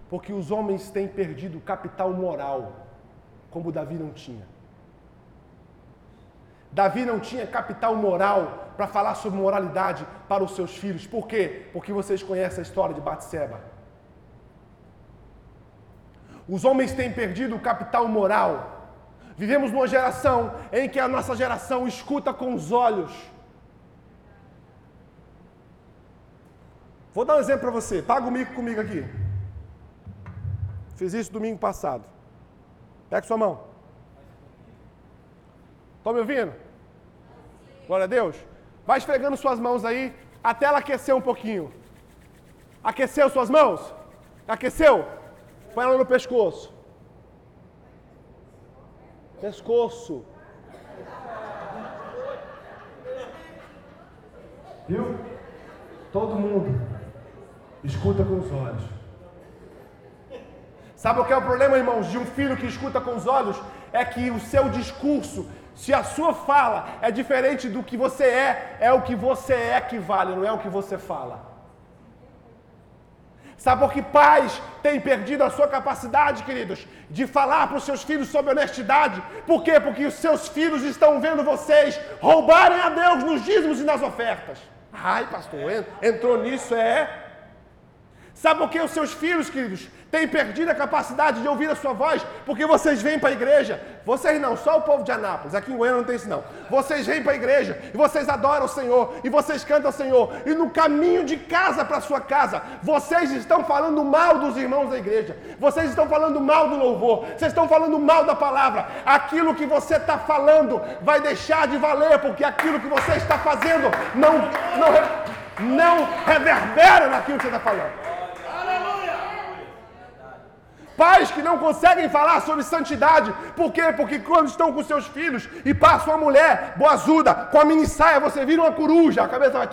Porque os homens têm perdido capital moral, como Davi não tinha. Davi não tinha capital moral para falar sobre moralidade para os seus filhos. Por quê? Porque vocês conhecem a história de Batseba. Os homens têm perdido o capital moral. Vivemos numa geração em que a nossa geração escuta com os olhos. Vou dar um exemplo para você. Paga o mico comigo aqui. Fiz isso domingo passado. Pega sua mão. Estão me ouvindo? Glória a Deus. Vai esfregando suas mãos aí até ela aquecer um pouquinho. Aqueceu suas mãos? Aqueceu? Põe ela no pescoço. Pescoço. Viu? Todo mundo escuta com os olhos. Sabe o que é o problema, irmãos, de um filho que escuta com os olhos? É que o seu discurso, se a sua fala é diferente do que você é, é o que você é que vale, não é o que você fala. Sabe por que pais têm perdido a sua capacidade, queridos, de falar para os seus filhos sobre honestidade? Por quê? Porque os seus filhos estão vendo vocês roubarem a Deus nos dízimos e nas ofertas. Ai, pastor, entrou nisso, é. Sabe por que os seus filhos, queridos, têm perdido a capacidade de ouvir a sua voz, porque vocês vêm para a igreja. Vocês não, só o povo de Anápolis, aqui em Goiânia não tem isso não. Vocês vêm para a igreja e vocês adoram o Senhor e vocês cantam o Senhor. E no caminho de casa para sua casa, vocês estão falando mal dos irmãos da igreja. Vocês estão falando mal do louvor. Vocês estão falando mal da palavra. Aquilo que você está falando vai deixar de valer, porque aquilo que você está fazendo não, não, não reverbera naquilo que você está falando. Pais que não conseguem falar sobre santidade. Por quê? Porque quando estão com seus filhos e passa uma mulher boazuda com a mini saia, você vira uma coruja, a cabeça vai.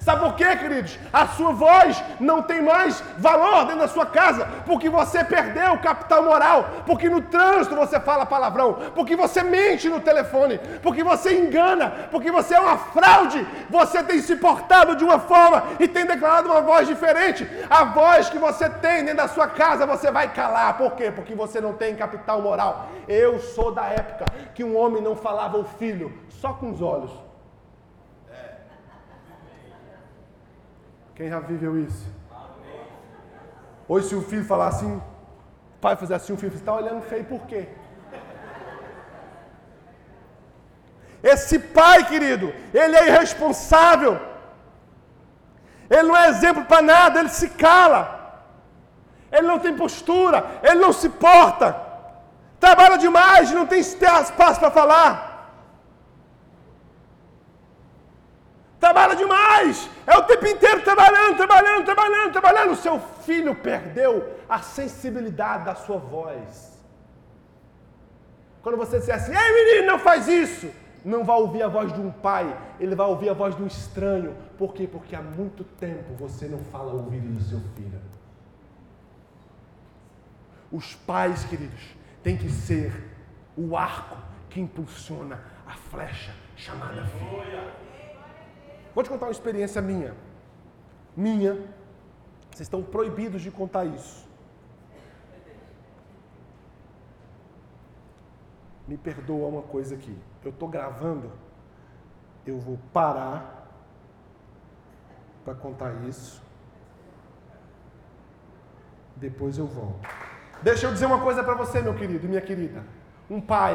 Sabe por quê, queridos? A sua voz não tem mais valor dentro da sua casa, porque você perdeu o capital moral, porque no trânsito você fala palavrão, porque você mente no telefone, porque você engana, porque você é uma fraude, você tem se portado de uma forma e tem declarado uma voz diferente. A voz que você tem dentro da sua casa você vai calar. Por quê? Porque você não tem capital moral. Eu sou da época que um homem não falava o filho só com os olhos. Quem já viveu isso? Hoje, se o filho falar assim, o pai fazer assim, o filho está olhando feio por quê? Esse pai, querido, ele é irresponsável. Ele não é exemplo para nada, ele se cala. Ele não tem postura, ele não se porta. Trabalha demais, não tem espaço para falar. Trabalha demais. É o tempo inteiro trabalhando, trabalhando, trabalhando, trabalhando. O seu filho perdeu a sensibilidade da sua voz. Quando você disser assim, ei menino, não faz isso. Não vai ouvir a voz de um pai, ele vai ouvir a voz de um estranho. Por quê? Porque há muito tempo você não fala ao ouvido do seu filho. Os pais, queridos, têm que ser o arco que impulsiona a flecha chamada filho. Vou te contar uma experiência minha. Minha. Vocês estão proibidos de contar isso. Me perdoa uma coisa aqui. Eu estou gravando. Eu vou parar para contar isso. Depois eu volto. Deixa eu dizer uma coisa para você, meu querido e minha querida. Um pai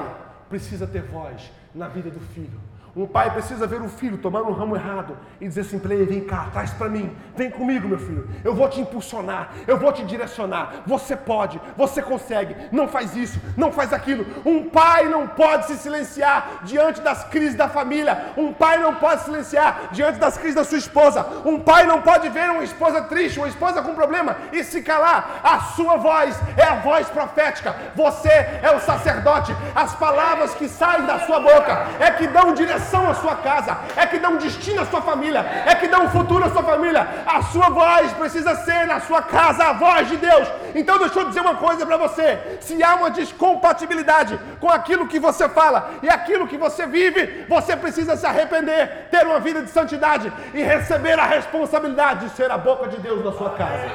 precisa ter voz na vida do filho. Um pai precisa ver o filho tomar um ramo errado e dizer assim para ele: vem cá, traz para mim, vem comigo, meu filho. Eu vou te impulsionar, eu vou te direcionar. Você pode, você consegue. Não faz isso, não faz aquilo. Um pai não pode se silenciar diante das crises da família. Um pai não pode se silenciar diante das crises da sua esposa. Um pai não pode ver uma esposa triste, uma esposa com problema e se calar. A sua voz é a voz profética. Você é o sacerdote. As palavras que saem da sua boca é que dão direção à sua casa, é que dão destino à sua família, é que dão futuro à sua família. A sua voz precisa ser na sua casa a voz de Deus. Então deixa eu dizer uma coisa para você: se há uma descompatibilidade com aquilo que você fala e aquilo que você vive, você precisa se arrepender, ter uma vida de santidade e receber a responsabilidade de ser a boca de Deus na sua casa.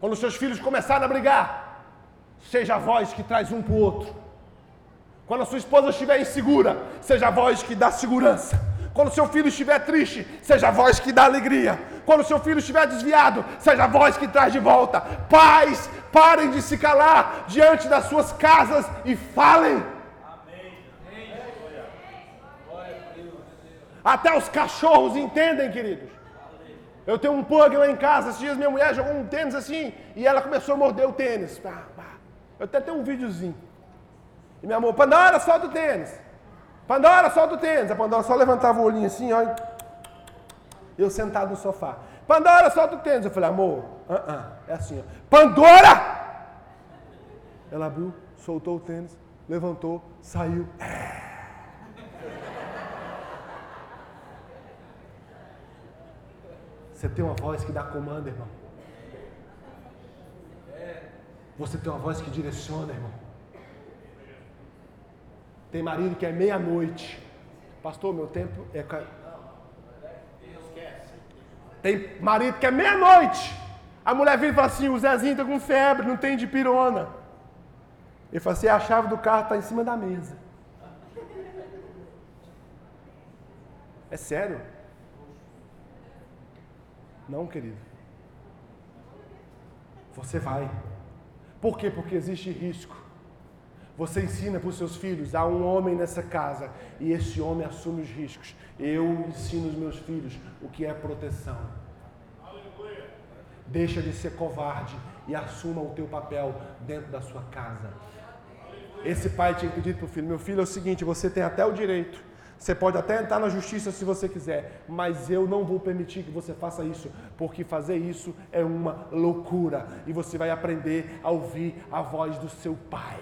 Quando seus filhos começarem a brigar, seja a voz que traz um para o outro. Quando a sua esposa estiver insegura, seja a voz que dá segurança. Quando seu filho estiver triste, seja a voz que dá alegria. Quando seu filho estiver desviado, seja a voz que traz de volta. Pais, parem de se calar diante das suas casas e falem. Até os cachorros entendem, queridos. Eu tenho um pug lá em casa, esses dias minha mulher jogou um tênis assim e ela começou a morder o tênis. Eu até tenho um videozinho. E minha amor, Pandora, solta o tênis. Pandora, solta o tênis. A Pandora só levantava o olhinho assim, ó. Eu sentado no sofá. Pandora, solta o tênis. Eu falei, amor, uh -uh. é assim, ó. Pandora! Ela abriu, soltou o tênis, levantou, saiu. Você tem uma voz que dá comando, irmão. Você tem uma voz que direciona, irmão. Tem marido que é meia-noite. Pastor, meu tempo é. Tem marido que é meia-noite. A mulher vem e fala assim: o Zezinho está com febre, não tem de pirona. Ele fala assim: a chave do carro está em cima da mesa. É sério? Não, querido. Você vai. Por quê? Porque existe risco. Você ensina para os seus filhos, há um homem nessa casa e esse homem assume os riscos. Eu ensino os meus filhos o que é proteção. Deixa de ser covarde e assuma o teu papel dentro da sua casa. Esse pai tinha pedido para o filho: Meu filho, é o seguinte, você tem até o direito você pode até entrar na justiça se você quiser, mas eu não vou permitir que você faça isso, porque fazer isso é uma loucura e você vai aprender a ouvir a voz do seu pai.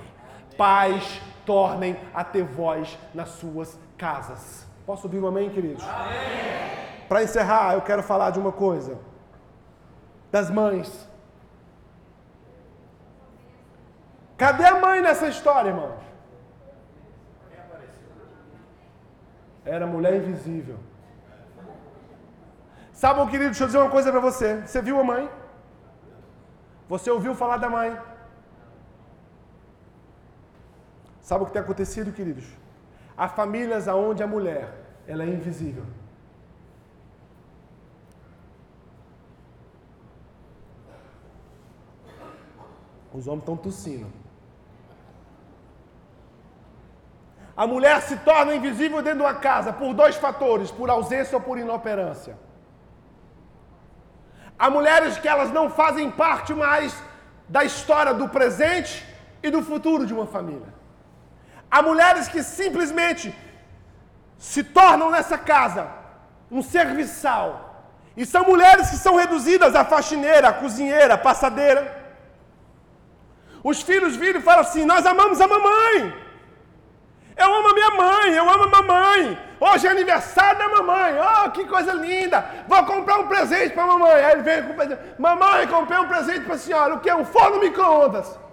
Pais, tornem a ter voz nas suas casas. Posso ouvir um amém, queridos? Para encerrar, eu quero falar de uma coisa: das mães. Cadê a mãe nessa história, irmãos? Era mulher invisível. Sabe, querido, deixa eu dizer uma coisa para você. Você viu a mãe? Você ouviu falar da mãe? Sabe o que tem acontecido, queridos? Há famílias aonde a mulher, ela é invisível. Os homens estão tossindo. A mulher se torna invisível dentro de uma casa por dois fatores, por ausência ou por inoperância. Há mulheres que elas não fazem parte mais da história do presente e do futuro de uma família. Há mulheres que simplesmente se tornam nessa casa um serviçal. E são mulheres que são reduzidas a faxineira, a cozinheira, a passadeira. Os filhos viram e falam assim: Nós amamos a mamãe. Eu amo a minha mãe, eu amo a mamãe. Hoje é aniversário da mamãe. Oh, que coisa linda. Vou comprar um presente para a mamãe. Aí ele vem com um presente. Mamãe, comprei um presente para a senhora. O que? Um forno micro-ondas.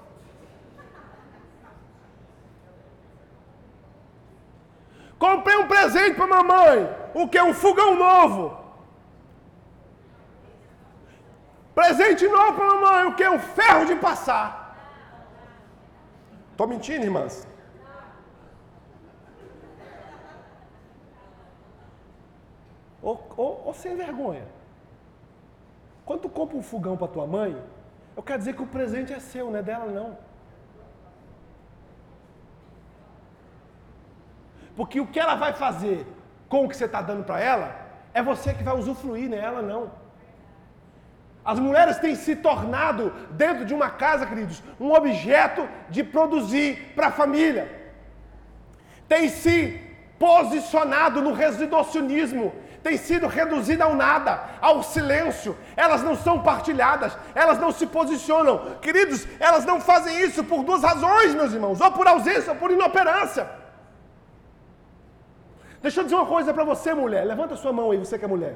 Comprei um presente para mamãe. O que? Um fogão novo. Presente novo para mamãe. O que? Um ferro de passar. Estou mentindo, irmãs? Ou, ou, ou sem vergonha. Quando tu compra um fogão para tua mãe, eu quero dizer que o presente é seu, não é dela não. Porque o que ela vai fazer com o que você está dando para ela, é você que vai usufruir nela, não. As mulheres têm se tornado, dentro de uma casa, queridos, um objeto de produzir para a família. Tem se posicionado no residuacionismo tem sido reduzida ao nada, ao silêncio. Elas não são partilhadas, elas não se posicionam. Queridos, elas não fazem isso por duas razões, meus irmãos: ou por ausência ou por inoperância. Deixa eu dizer uma coisa para você, mulher. Levanta sua mão aí, você que é mulher.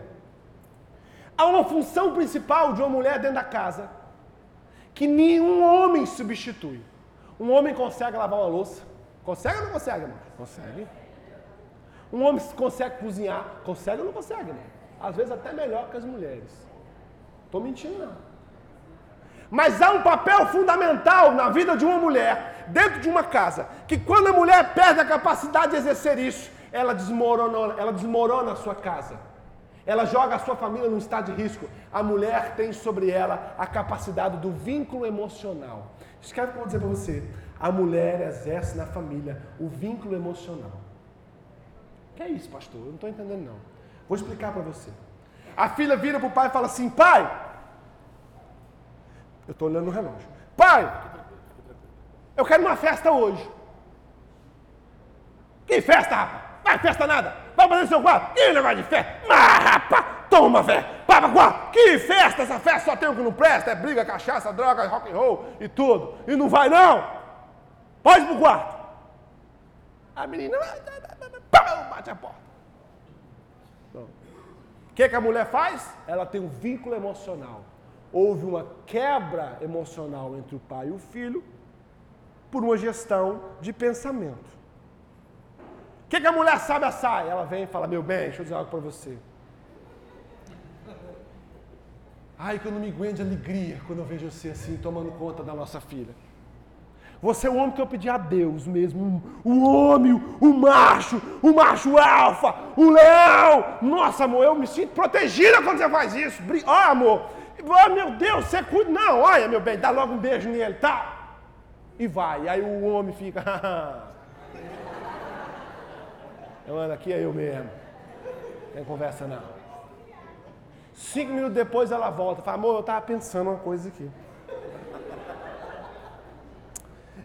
Há uma função principal de uma mulher dentro da casa que nenhum homem substitui. Um homem consegue lavar uma louça? Consegue ou não consegue, irmão? Consegue. Um homem consegue cozinhar? Consegue ou não consegue, irmão? Às vezes até melhor que as mulheres. Estou mentindo, não. Mas há um papel fundamental na vida de uma mulher, dentro de uma casa, que quando a mulher perde a capacidade de exercer isso, ela desmorona, ela desmorona a sua casa. Ela joga a sua família num estado de risco. A mulher tem sobre ela a capacidade do vínculo emocional. Escreve o que eu vou dizer para você. A mulher exerce na família o vínculo emocional. Que é isso, pastor? Eu não estou entendendo, não. Vou explicar para você. A filha vira para o pai e fala assim: Pai, eu estou olhando no relógio. Pai, eu quero uma festa hoje. Que festa, rapaz? Vai festa nada. Vai fazer seu quarto. Que negócio de festa? Mas, rapaz, toma fé. Quarto. Que festa? Essa festa só tem o que não presta. É briga, cachaça, droga, rock and roll e tudo. E não vai não. Pode pro quarto. A menina bate a porta. O que, que a mulher faz? Ela tem um vínculo emocional. Houve uma quebra emocional entre o pai e o filho por uma gestão de pensamento. O que, que, a mulher sabe assar? Ela vem e fala: Meu bem, deixa eu dizer algo para você. Ai, que eu não me aguento de alegria quando eu vejo você assim, tomando conta da nossa filha. Você é o homem que eu pedi a Deus mesmo. O homem, o macho, o macho alfa, o leão. Nossa, amor, eu me sinto protegida quando você faz isso. Ó, oh, amor. Oh, meu Deus, você cuida. Não, olha, meu bem, dá logo um beijo nele, tá? E vai. Aí o homem fica. Eu ando aqui, é eu mesmo. Não tem conversa não. Cinco minutos depois ela volta. Fala, amor, eu estava pensando uma coisa aqui.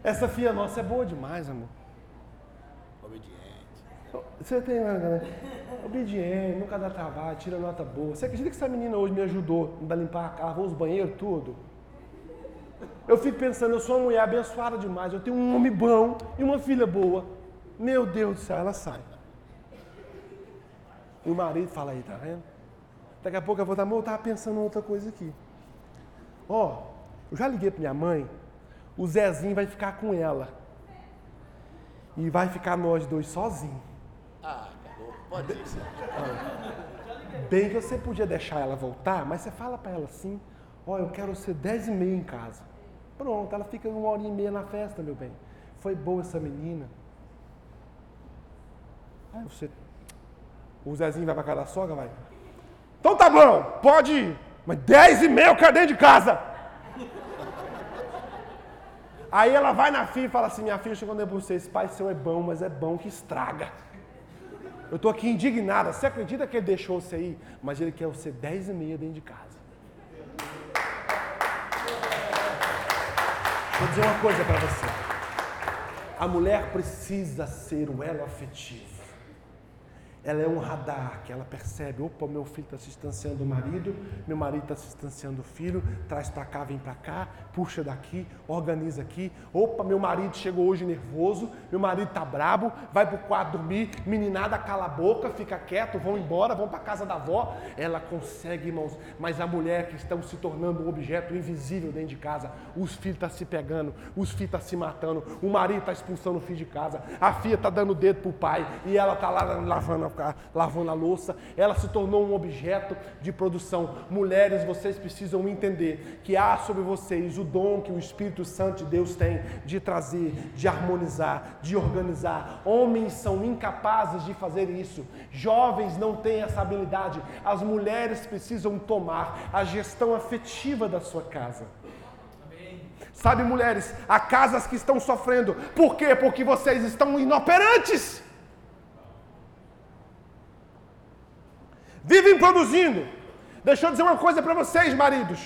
Essa filha nossa é boa demais, amor. Obediente. Você tem, né? Obediente, nunca dá trabalho, tira nota boa. Você acredita que essa menina hoje me ajudou a limpar a casa, lavou os banheiros, tudo? Eu fico pensando, eu sou uma mulher abençoada demais. Eu tenho um homem bom e uma filha boa. Meu Deus do céu, ela sai. E o marido fala aí, tá vendo? Daqui a pouco eu vou estar, amor, eu estava pensando em outra coisa aqui. Ó, oh, eu já liguei para minha mãe, o Zezinho vai ficar com ela. E vai ficar nós dois sozinhos. Ah, acabou. Pode ir. Bem que você podia deixar ela voltar, mas você fala para ela assim, ó, oh, eu quero ser dez e meia em casa. Pronto, ela fica uma hora e meia na festa, meu bem. Foi boa essa menina. Aí você o Zezinho vai pra casa da sogra, vai. Então tá bom, pode ir. Mas 10 e meia eu quero dentro de casa. Aí ela vai na filha e fala assim: Minha filha chegou dentro de você. Esse pai seu é bom, mas é bom que estraga. Eu estou aqui indignada. Você acredita que ele deixou você ir? Mas ele quer você 10 e meia dentro de casa. Vou dizer uma coisa para você. A mulher precisa ser o elo afetivo. Ela é um radar que ela percebe, opa, meu filho está se distanciando do marido, meu marido está se distanciando do filho, traz para cá, vem para cá, puxa daqui, organiza aqui. Opa, meu marido chegou hoje nervoso, meu marido está brabo, vai para o quarto dormir, meninada cala a boca, fica quieto, vão embora, vão para casa da avó. Ela consegue, irmãos, mas a mulher que estão se tornando um objeto invisível dentro de casa, os filhos estão tá se pegando, os filhos estão tá se matando, o marido está expulsando o filho de casa, a filha está dando dedo para o pai e ela está lá lavando ficar lavando a louça, ela se tornou um objeto de produção. Mulheres, vocês precisam entender que há sobre vocês o dom que o Espírito Santo de Deus tem de trazer, de harmonizar, de organizar. Homens são incapazes de fazer isso. Jovens não têm essa habilidade. As mulheres precisam tomar a gestão afetiva da sua casa. Sabe, mulheres, há casas que estão sofrendo. Por quê? Porque vocês estão inoperantes. vivem produzindo. Deixa eu dizer uma coisa para vocês, maridos.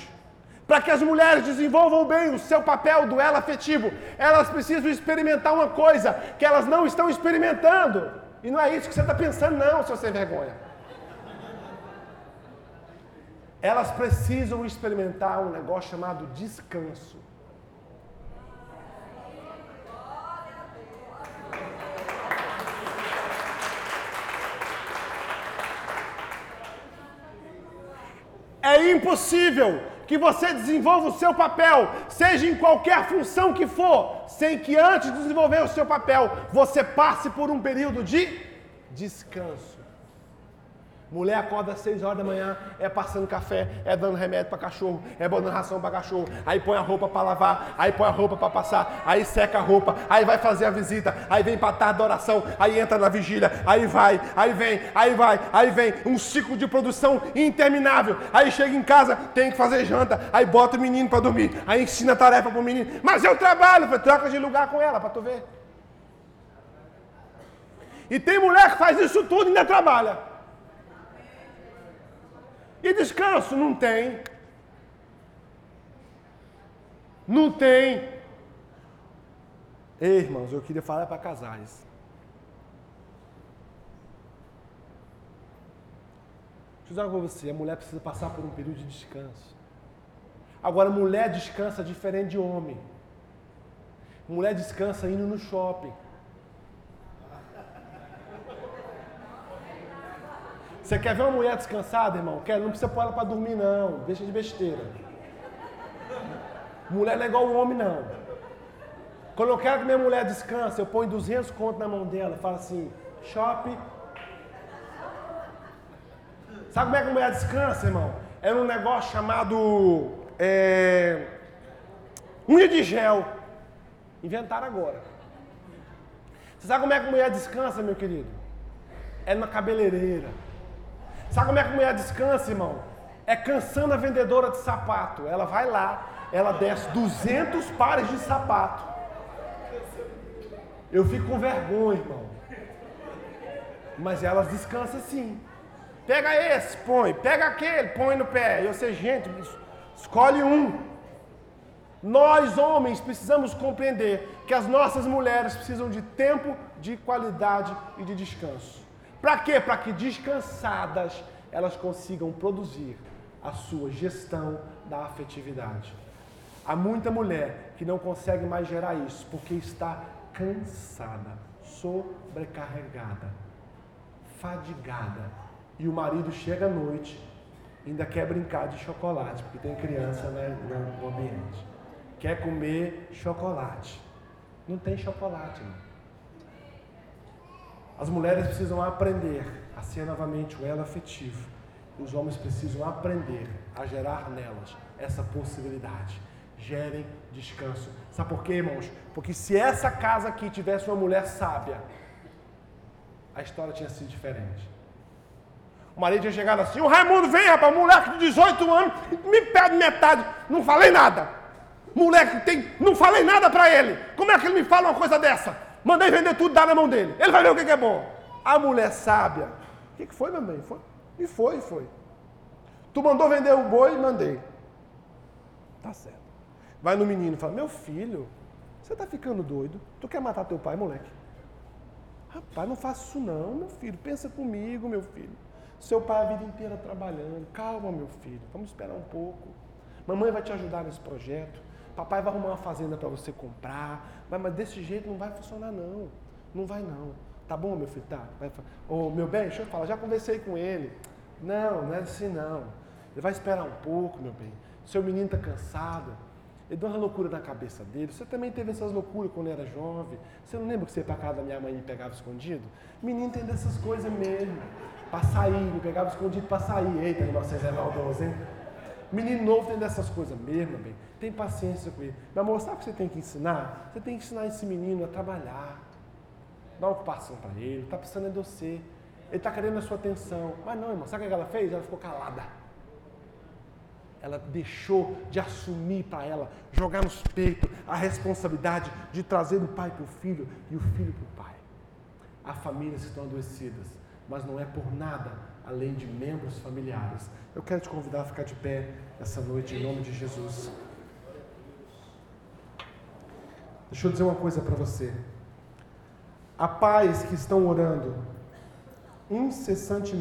Para que as mulheres desenvolvam bem o seu papel do ela afetivo, elas precisam experimentar uma coisa que elas não estão experimentando. E não é isso que você está pensando, não, seu sem vergonha. Elas precisam experimentar um negócio chamado descanso. É impossível que você desenvolva o seu papel, seja em qualquer função que for, sem que antes de desenvolver o seu papel, você passe por um período de descanso. Mulher acorda às 6 horas da manhã, é passando café, é dando remédio para cachorro, é botando ração para cachorro, aí põe a roupa para lavar, aí põe a roupa para passar, aí seca a roupa, aí vai fazer a visita, aí vem para tarde da oração, aí entra na vigília, aí vai, aí vem, aí vai, aí vem, um ciclo de produção interminável. Aí chega em casa, tem que fazer janta, aí bota o menino para dormir, aí ensina a tarefa para o menino, mas eu trabalho, troca de lugar com ela para tu ver. E tem mulher que faz isso tudo e ainda trabalha. E descanso? Não tem. Não tem. Ei, irmãos, eu queria falar para casais. Deixa eu dizer coisa você, a mulher precisa passar por um período de descanso. Agora, mulher descansa diferente de homem. Mulher descansa indo no shopping. Você quer ver uma mulher descansada, irmão? Quer? Não precisa pôr ela para dormir, não. Deixa de besteira. Mulher não é igual o homem, não. Quando eu quero que minha mulher descanse, eu ponho 200 contos na mão dela. Falo assim, shopping. Sabe como é que a mulher descansa, irmão? É um negócio chamado é, unha de gel. Inventaram agora. Você sabe como é que a mulher descansa, meu querido? É na cabeleireira. Sabe como é que a mulher descansa, irmão? É cansando a vendedora de sapato. Ela vai lá, ela desce 200 pares de sapato. Eu fico com vergonha, irmão. Mas elas descansam sim. Pega esse, põe. Pega aquele, põe no pé. E eu sei, gente, escolhe um. Nós, homens, precisamos compreender que as nossas mulheres precisam de tempo, de qualidade e de descanso. Para quê? Para que descansadas elas consigam produzir a sua gestão da afetividade. Há muita mulher que não consegue mais gerar isso porque está cansada, sobrecarregada, fadigada. E o marido chega à noite, ainda quer brincar de chocolate, porque tem criança né, no ambiente. Quer comer chocolate. Não tem chocolate, não. As mulheres precisam aprender a ser novamente o elo afetivo. Os homens precisam aprender a gerar nelas essa possibilidade. Gerem descanso. Sabe por quê, irmãos? Porque se essa casa aqui tivesse uma mulher sábia, a história tinha sido diferente. O marido tinha chegado assim: o Raimundo vem, rapaz, moleque de 18 anos, me pede metade. Não falei nada. Moleque tem, não falei nada para ele. Como é que ele me fala uma coisa dessa? Mandei vender tudo, dá na mão dele. Ele vai ver o que, é bom. A mulher sábia. O que, foi, mamãe? Foi. E foi, foi. Tu mandou vender o boi, mandei. Tá certo. Vai no menino e fala: Meu filho, você tá ficando doido? Tu quer matar teu pai, moleque? Rapaz, não faça isso não, meu filho. Pensa comigo, meu filho. Seu pai a vida inteira trabalhando. Calma, meu filho. Vamos esperar um pouco. Mamãe vai te ajudar nesse projeto. Papai vai arrumar uma fazenda para você comprar. Mas, mas, desse jeito não vai funcionar, não. Não vai, não. Tá bom, meu filho? Tá. Vai, oh, meu bem, deixa eu falar. Já conversei com ele. Não, não é assim, não. Ele vai esperar um pouco, meu bem. Seu menino está cansado. Ele deu uma loucura na cabeça dele. Você também teve essas loucuras quando era jovem. Você não lembra que você ia para casa da minha mãe e pegava escondido? Menino tem dessas coisas mesmo. Para sair, me pegava escondido para sair. Eita, vocês é maldoso, hein? Menino novo tem dessas coisas mesmo, meu bem. Tem paciência com ele. Meu amor, sabe o que você tem que ensinar? Você tem que ensinar esse menino a trabalhar. Dá ocupação para ele. Está precisando de você. Ele está querendo a sua atenção. Mas não, irmão. Sabe o que ela fez? Ela ficou calada. Ela deixou de assumir para ela, jogar nos peitos a responsabilidade de trazer o pai para o filho e o filho para o pai. Há famílias que estão adoecidas, mas não é por nada além de membros familiares. Eu quero te convidar a ficar de pé essa noite em nome de Jesus. Deixa eu dizer uma coisa para você. Há pais que estão orando incessantemente